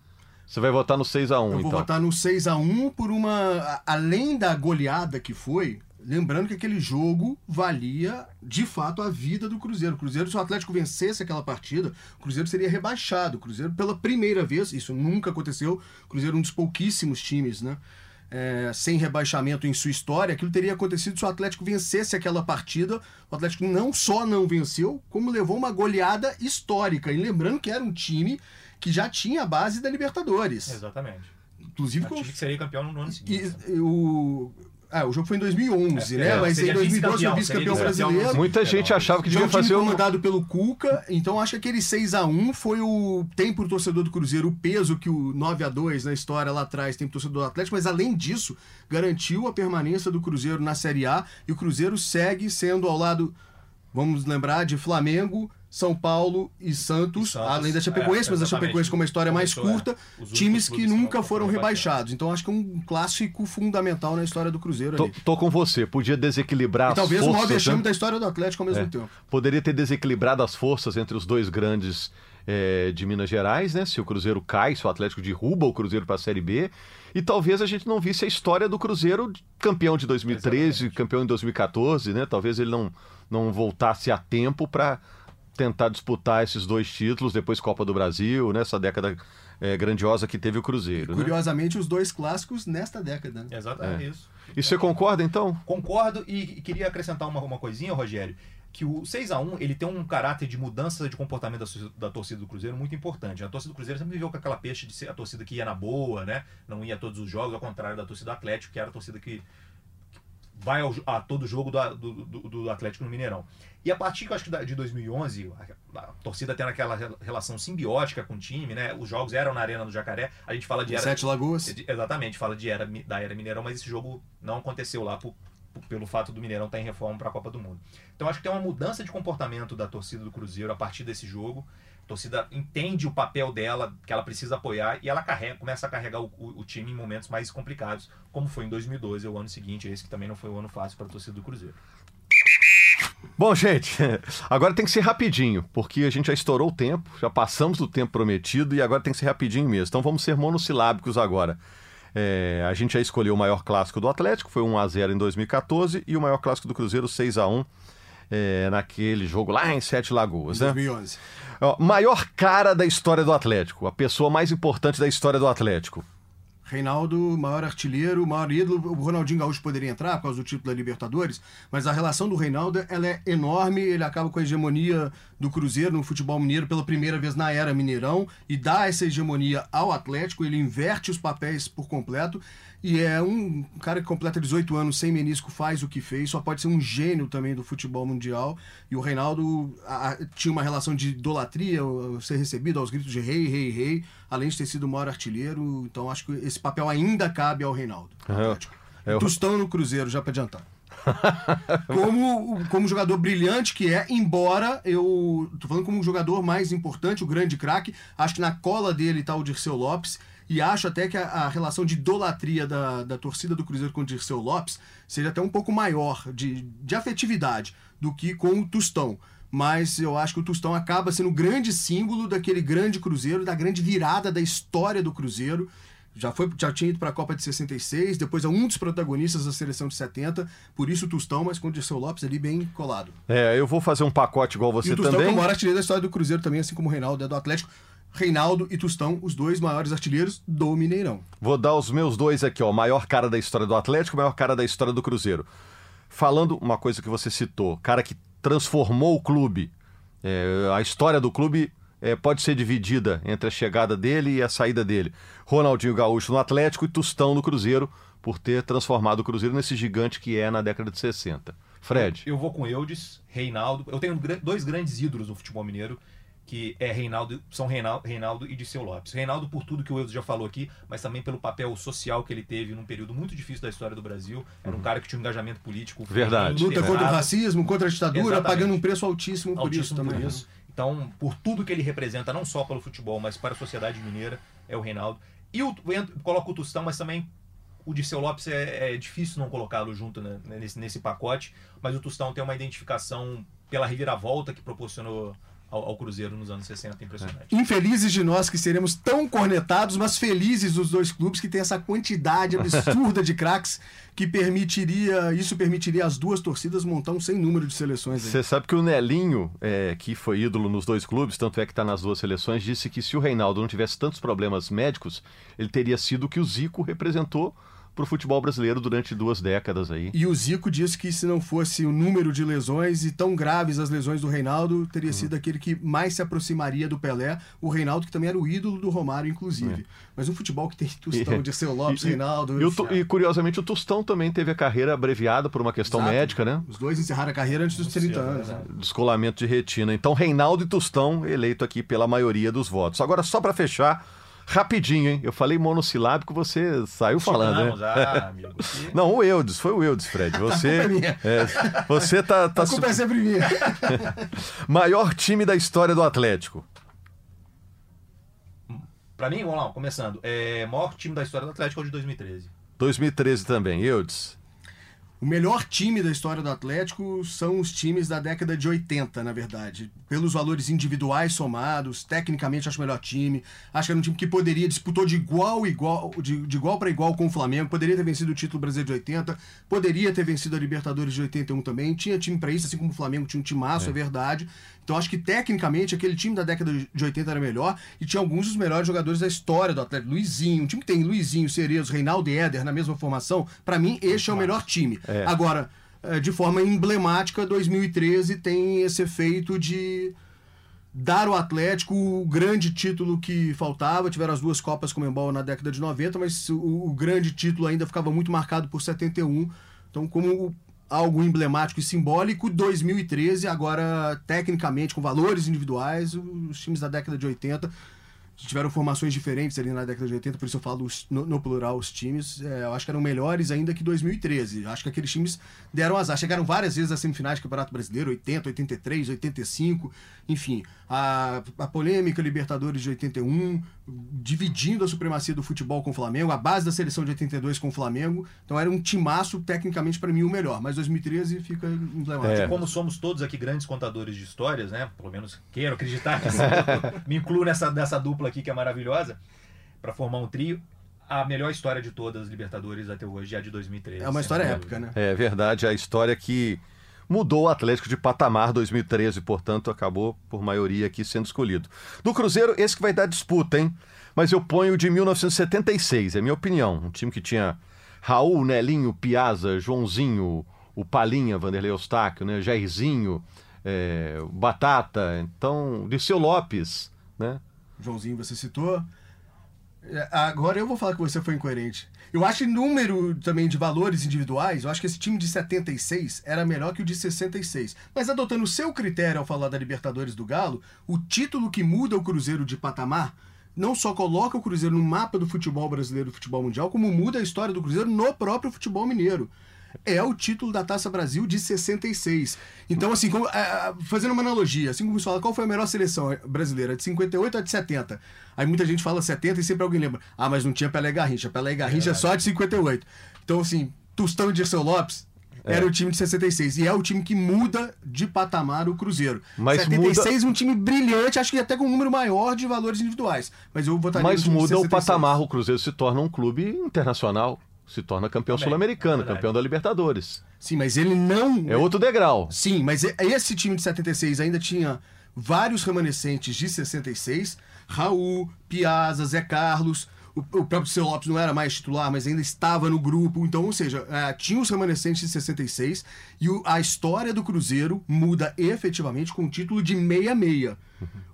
Você vai votar no 6 a 1 Eu vou então. votar no 6 a 1 por uma. Além da goleada que foi, lembrando que aquele jogo valia de fato a vida do Cruzeiro. O Cruzeiro, se o Atlético vencesse aquela partida, o Cruzeiro seria rebaixado. O Cruzeiro, pela primeira vez, isso nunca aconteceu. O Cruzeiro é um dos pouquíssimos times, né? é, sem rebaixamento em sua história, aquilo teria acontecido se o Atlético vencesse aquela partida. O Atlético não só não venceu, como levou uma goleada histórica. E lembrando que era um time que já tinha a base da Libertadores. Exatamente. Inclusive com time que seria campeão no ano seguinte. e, e o ah, o jogo foi em 2011, É, né? é, Mas em seria 2012 foi vice-campeão, brasileiro. Muita gente achava que é devia um time fazer um... comandado pelo Cuca, então acho que aquele 6 a 1 foi o tem pro torcedor do Cruzeiro o peso que o 9 a 2 na história lá atrás tem pro torcedor do Atlético, mas além disso, garantiu a permanência do Cruzeiro na Série A e o Cruzeiro segue sendo ao lado, vamos lembrar, de Flamengo, São Paulo e Santos, E Santos, além da Chapecoense, é, mas a. Chapecoense com uma história mais é, curta, únicos times que nunca foram rebaixados. Então acho que é um clássico fundamental na história do Cruzeiro Tô, ali. tô com você, podia desequilibrar E as talvez o forças, maior vexame né? da história do Atlético ao mesmo É. tempo. Poderia ter desequilibrado as forças entre os dois grandes é, de Minas Gerais, né? Se o Cruzeiro cai, se o Atlético derruba o Cruzeiro para a Série B. E talvez a gente não visse a história do Cruzeiro campeão de 2013, Exatamente. campeão em 2014, né? Talvez ele não, não voltasse a tempo para tentar disputar esses dois títulos, depois Copa do Brasil, nessa década é, grandiosa que teve o Cruzeiro. Né? Curiosamente, os dois clássicos nesta década. né? Exatamente É. isso. E você concorda então? Concordo e, e queria acrescentar uma, uma coisinha, Rogério. que o 6 a 1 ele tem um caráter de mudança de comportamento da, da, torcida do Cruzeiro muito importante. A torcida do Cruzeiro sempre viveu com aquela peixe de ser a torcida que ia na boa, né? Não ia a todos os jogos, ao contrário da torcida do Atlético, que era a torcida que vai ao, a todo jogo do, do, do, Atlético no Mineirão. E a partir eu acho que de 2011, a, torcida tendo aquela relação simbiótica com o time, né? Os jogos eram na Arena do Jacaré. A gente fala de era, Sete Lagoas. Exatamente, fala de era da era Mineirão, mas esse jogo não aconteceu lá por, pelo fato do Mineirão estar em reforma para a Copa do Mundo. Então acho que tem uma mudança de comportamento da torcida do Cruzeiro a partir desse jogo. A torcida entende o papel dela, que ela precisa apoiar, e ela carrega, começa a carregar o, o, o time em momentos mais complicados, como foi em 2012, o ano seguinte, esse que também não foi um ano fácil para a torcida do Cruzeiro. Bom, gente, agora tem que ser rapidinho, porque a gente já estourou o tempo, já passamos do tempo prometido e agora tem que ser rapidinho mesmo. Então vamos ser monossilábicos agora. É, a gente já escolheu o maior clássico do Atlético, foi 1 a 0 em 2014, e o maior clássico do Cruzeiro, 6 a 1 é, naquele jogo lá em Sete Lagoas. Em 2011. Né? Ó, maior cara da história do Atlético, a pessoa mais importante da história do Atlético. Reinaldo, maior artilheiro, maior ídolo. O Ronaldinho Gaúcho poderia entrar por causa do título da Libertadores, mas a relação do Reinaldo ela é enorme. Ele acaba com a hegemonia do Cruzeiro no futebol mineiro pela primeira vez na era Mineirão e dá essa hegemonia ao Atlético. Ele inverte os papéis por completo e é um cara que completa 18 anos sem menisco, faz o que fez, só pode ser um gênio também do futebol mundial. E o Reinaldo a, tinha uma relação de idolatria, ser recebido aos gritos de rei, rei, rei, além de ter sido o maior artilheiro. Então acho que esse papel ainda cabe ao Reinaldo. É, é, Tostão no Cruzeiro, já para adiantar. como, como jogador brilhante que é, embora eu tô falando como um jogador mais importante, o grande craque, acho que na cola dele tá o Dirceu Lopes e acho até que a, a, relação de idolatria da, da torcida do Cruzeiro com o Dirceu Lopes seja até um pouco maior de, de afetividade do que com o Tostão. Mas eu acho que o Tostão acaba sendo o grande símbolo daquele grande Cruzeiro, da grande virada da história do Cruzeiro. Já, foi, já tinha ido para a Copa de 66, depois é um dos protagonistas da seleção de 70, por isso o Tostão, mas com o Dirceu Lopes ali bem colado. É, eu vou fazer um pacote igual você e o Tostão também. é o maior artilheiro da história do Cruzeiro também, assim como o Reinaldo é do Atlético. Reinaldo e Tostão, os dois maiores artilheiros do Mineirão. Vou dar os meus dois aqui, ó. Maior cara da história do Atlético, maior cara da história do Cruzeiro. Falando uma coisa que você citou, cara que transformou o clube. É, a história do clube é, pode ser dividida entre a chegada dele e a saída dele. Ronaldinho Gaúcho no Atlético e Tostão no Cruzeiro, por ter transformado o Cruzeiro nesse gigante que é na década de 60. Fred. Eu vou com Eudes, Reinaldo. Eu tenho dois grandes ídolos no futebol mineiro que é Reinaldo, são Reinaldo, Reinaldo e Disseu Lopes. Reinaldo por tudo que o Eudes já falou aqui, mas também pelo papel social que ele teve num período muito difícil da história do Brasil. Era um uhum. cara que tinha um engajamento político. Verdade. Luta contra o racismo, contra a ditadura, Exatamente. pagando um preço altíssimo por altíssimo isso também. Por isso. Então, por tudo que ele representa, não só pelo futebol, mas para a sociedade mineira, é o Reinaldo. E o, coloco o Tostão, mas também o Disseu Lopes é, é difícil não colocá-lo junto né, nesse, nesse pacote, mas o Tostão tem uma identificação pela reviravolta que proporcionou ao, ao, Cruzeiro nos anos 60, impressionante. Infelizes de nós que seremos tão cornetados, mas felizes dos dois clubes que tem essa quantidade absurda de craques que permitiria, isso permitiria às duas torcidas montar um sem número de seleções. Você sabe que o Nelinho, é, que foi ídolo nos dois clubes, tanto é que está nas duas seleções, disse que se o Reinaldo não tivesse tantos problemas médicos, ele teria sido o que o Zico representou para o futebol brasileiro durante duas décadas aí. E o Zico disse que se não fosse o número de lesões e tão graves as lesões do Reinaldo, teria uhum. sido aquele que mais se aproximaria do Pelé. O Reinaldo, que também era o ídolo do Romário, inclusive. É. Mas um futebol que tem Tostão, de seu Lopes, e, Reinaldo. E, e, curiosamente o Tostão também teve a carreira abreviada por uma questão Exato. médica, né? Os dois encerraram a carreira antes dos 30 anos. Né? Descolamento de retina. Então, Reinaldo e Tostão eleito aqui pela maioria dos votos. Agora, só para fechar Rapidinho, hein? Eu falei monossilábico, você saiu falando, né? Ah, amigo. Não, o Eudes, foi o Eudes, Fred. Você, é, você tá, tá. A culpa é sempre minha. Maior time da história do Atlético. Pra mim, vamos lá, começando. É, maior time da história do Atlético é o de 2013. 2013 também, Eudes. O melhor time da história do Atlético são os times da década de 80, na verdade. Pelos valores individuais somados, tecnicamente acho o melhor time. Acho que era um time que poderia disputou de igual igual de, de igual para igual com o Flamengo, poderia ter vencido o título brasileiro de 80, poderia ter vencido a Libertadores de 81 também. Tinha time para isso, assim como o Flamengo tinha um timaço, é, é verdade. Então acho que tecnicamente aquele time da década de 80 era melhor e tinha alguns dos melhores jogadores da história do Atlético. Luizinho, um time que tem Luizinho, Cerezo, Reinaldo e Éder na mesma formação, para mim este é o melhor time. É. Agora, é, de forma emblemática, 2013 tem esse efeito de dar ao Atlético o grande título que faltava. Tiveram as duas Copas Comembol na década de 90, mas o, o grande título ainda ficava muito marcado por 71. Então, como algo emblemático e simbólico, 2013, agora tecnicamente, com valores individuais, os times da década de 80 tiveram formações diferentes ali na década de 80, por isso eu falo no, no plural os times. É, eu acho que eram melhores ainda que 2013. Acho que aqueles times deram azar. Chegaram várias vezes às semifinais do Campeonato Brasileiro, 80, 83, 85, enfim. A, a polêmica Libertadores de 81, dividindo a supremacia do futebol com o Flamengo, a base da seleção de 82 com o Flamengo. Então era um timaço, tecnicamente, para mim, o melhor. Mas 2013 fica emblemático. É. Como somos todos aqui grandes contadores de histórias, né? Pelo menos quero acreditar que me incluo nessa, nessa dupla aqui que é maravilhosa, para formar um trio. A melhor história de todas as Libertadores até hoje é a de 2013. É uma história épica, né? É verdade, a história que mudou o Atlético de patamar 2013, portanto, acabou por maioria aqui sendo escolhido. Do Cruzeiro, esse que vai dar disputa, hein? Mas eu ponho de 1976, é minha opinião. Um time que tinha Raul, Nelinho, Piazza, Joãozinho, o Palinha, Vanderlei Eustáquio, né? Jairzinho, é, Batata, então, Disseu Lopes, né? Joãozinho, você citou. É, agora eu vou falar que você foi incoerente. Eu acho que número também de valores individuais, eu acho que esse time de 76 era melhor que o de 66. Mas adotando o seu critério ao falar da Libertadores do Galo, o título que muda o Cruzeiro de patamar não só coloca o Cruzeiro no mapa do futebol brasileiro e do futebol mundial, como muda a história do Cruzeiro no próprio futebol mineiro é o título da Taça Brasil de 66. Então, assim, como, é, fazendo uma analogia, assim como você fala, qual foi a melhor seleção brasileira, de 58 ou de 70? Aí muita gente fala 70 e sempre alguém lembra, ah, mas não tinha Pelé e Garrincha, Pelé e Garrincha é, é só de 58. Então, assim, Tostão e Dirceu Lopes é. era o time de 66. E é o time que muda de patamar o Cruzeiro. Mas 76, muda... um time brilhante, acho que até com um número maior de valores individuais. Mas eu votaria Mas muda o patamar, o Cruzeiro se torna um clube internacional se torna campeão sul-americano, é campeão da Libertadores. Sim, mas ele não. É outro degrau. Sim, mas esse time de 76 ainda tinha vários remanescentes de 66. Raul, Piazza, Zé Carlos. O, o próprio Seu Lopes não era mais titular, mas ainda estava no grupo. Então, ou seja, é, tinha os remanescentes de 66 e o, a história do Cruzeiro muda efetivamente com o título de 66.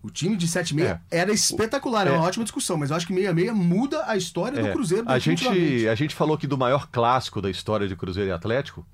O time de 7-6 é. era espetacular, é. uma ótima discussão, mas eu acho que 6-6 muda a história do é. Cruzeiro. A gente, a gente falou aqui do maior clássico da história de Cruzeiro e Atlético,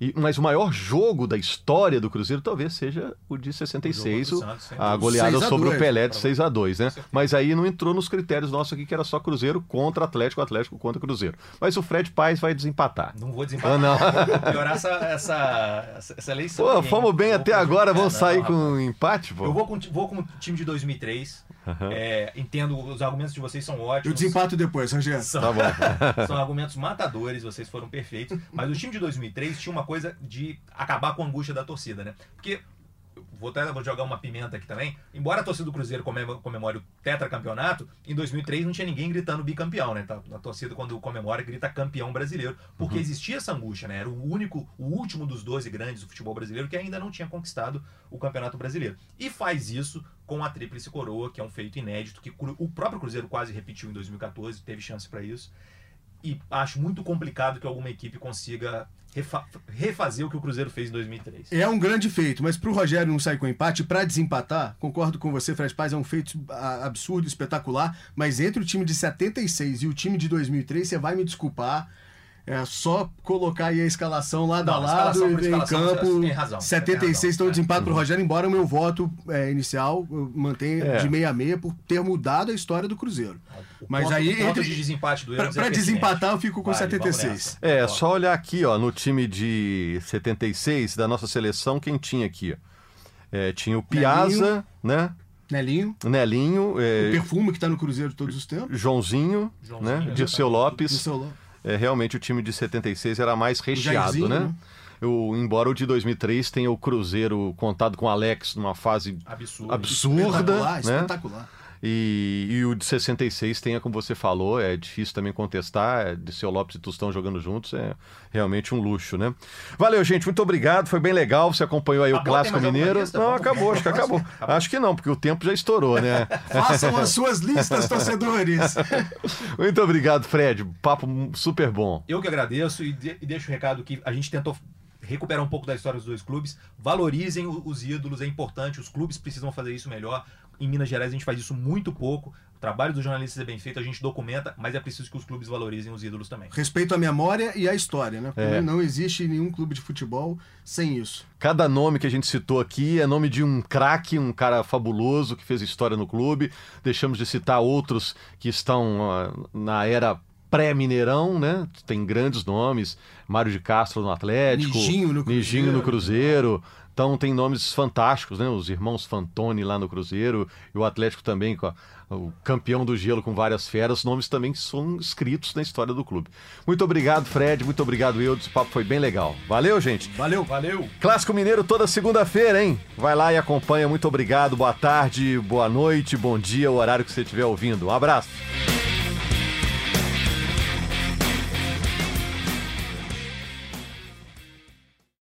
e, mas o maior jogo da história do Cruzeiro talvez seja o de 66, o Santos, a goleada sobre 2, o Pelé de 6 a 2 né? Mas aí não entrou nos critérios nossos aqui, que era só Cruzeiro contra Atlético, Atlético contra Cruzeiro. Mas o Fred Paz vai desempatar. Não vou desempatar. Ah, não. Vou piorar essa, essa, essa eleição. Pô, fomos bem até agora, vamos sair não, com um empate, pô. Eu vou com, vou com o time de 2003. Uhum. É, entendo, os argumentos de vocês são ótimos. Eu desempato depois, Rogério. São, tá bom. são argumentos matadores, vocês foram perfeitos. Mas o time de 2003 tinha uma coisa de acabar com a angústia da torcida, né? Porque vou, até, vou jogar uma pimenta aqui também. Embora a torcida do Cruzeiro comemore o tetracampeonato, em 2003 não tinha ninguém gritando bicampeão, né? Tá, a torcida, quando comemora, grita campeão brasileiro. Porque uhum. existia essa angústia, né? Era o único, o último dos 12 grandes do futebol brasileiro que ainda não tinha conquistado o campeonato brasileiro. E faz isso com a Tríplice Coroa, que é um feito inédito, que o próprio Cruzeiro quase repetiu em 2014, teve chance para isso. E acho muito complicado que alguma equipe consiga refa refazer o que o Cruzeiro fez em 2003. É um grande feito, mas para o Rogério não sair com empate, para desempatar, concordo com você, Fred Paz, é um feito absurdo, espetacular, mas entre o time de 76 e o time de 2003, você vai me desculpar, é só colocar aí a escalação lado a lado e em campo. Tem razão, 76 estão de empate para o Rogério, embora o meu voto é, inicial mantenha é. de meia a meia por ter mudado a história do Cruzeiro. O Mas ponto, aí entre de desempate do Para é desempatar eu fico com Vai, 76. É, só olhar aqui, ó, no time de 76 da nossa seleção, quem tinha aqui, É, tinha o Piazza, né? Nelinho. Nelinho. É... O perfume que está no Cruzeiro de todos os tempos. Joãozinho, Joãozinho né? Dirceu Lopes. Dirceu Lopes é, realmente o time de 76 era mais recheado, né? né? Eu, embora o de 2003 tenha o Cruzeiro contado com o Alex numa fase absurda, absurda espetacular, né? espetacular. E, e, o de 66 tenha, como você falou, é difícil também contestar, é, de seu Lopes e Tostão jogando juntos, é realmente um luxo, né? Valeu, gente, muito obrigado, foi bem legal, você acompanhou aí acabou, o Clássico Mineiro. Não, acabou, acho que acabou. acabou. Acho que não, porque o tempo já estourou, né? Façam as suas listas, torcedores. muito obrigado, Fred, papo super bom. Eu que agradeço e, de, e deixo o recado que a gente tentou recuperar um pouco da história dos dois clubes, valorizem os ídolos, é importante, os clubes precisam fazer isso melhor. Em Minas Gerais a gente faz isso muito pouco. O trabalho dos jornalistas é bem feito, a gente documenta, mas é preciso que os clubes valorizem os ídolos também. Respeito à memória e à história, né? Porque é. não existe nenhum clube de futebol sem isso. Cada nome que a gente citou aqui é nome de um craque, um cara fabuloso que fez história no clube. Deixamos de citar outros que estão uh, na era pré-Mineirão, né? Tem grandes nomes, Mário de Castro no Atlético, Nijinho no Cruzeiro. Nijinho no Cruzeiro. Então tem nomes fantásticos, né? Os irmãos Fantoni lá no Cruzeiro e o Atlético também com a, o campeão do gelo com várias feras, nomes também são escritos na história do clube. Muito obrigado, Fred. Muito obrigado, Eudes. O papo foi bem legal. Valeu, gente. Valeu, valeu. Clássico Mineiro toda segunda-feira, hein? Vai lá e acompanha. Muito obrigado. Boa tarde, boa noite, bom dia, o horário que você estiver ouvindo. Um abraço.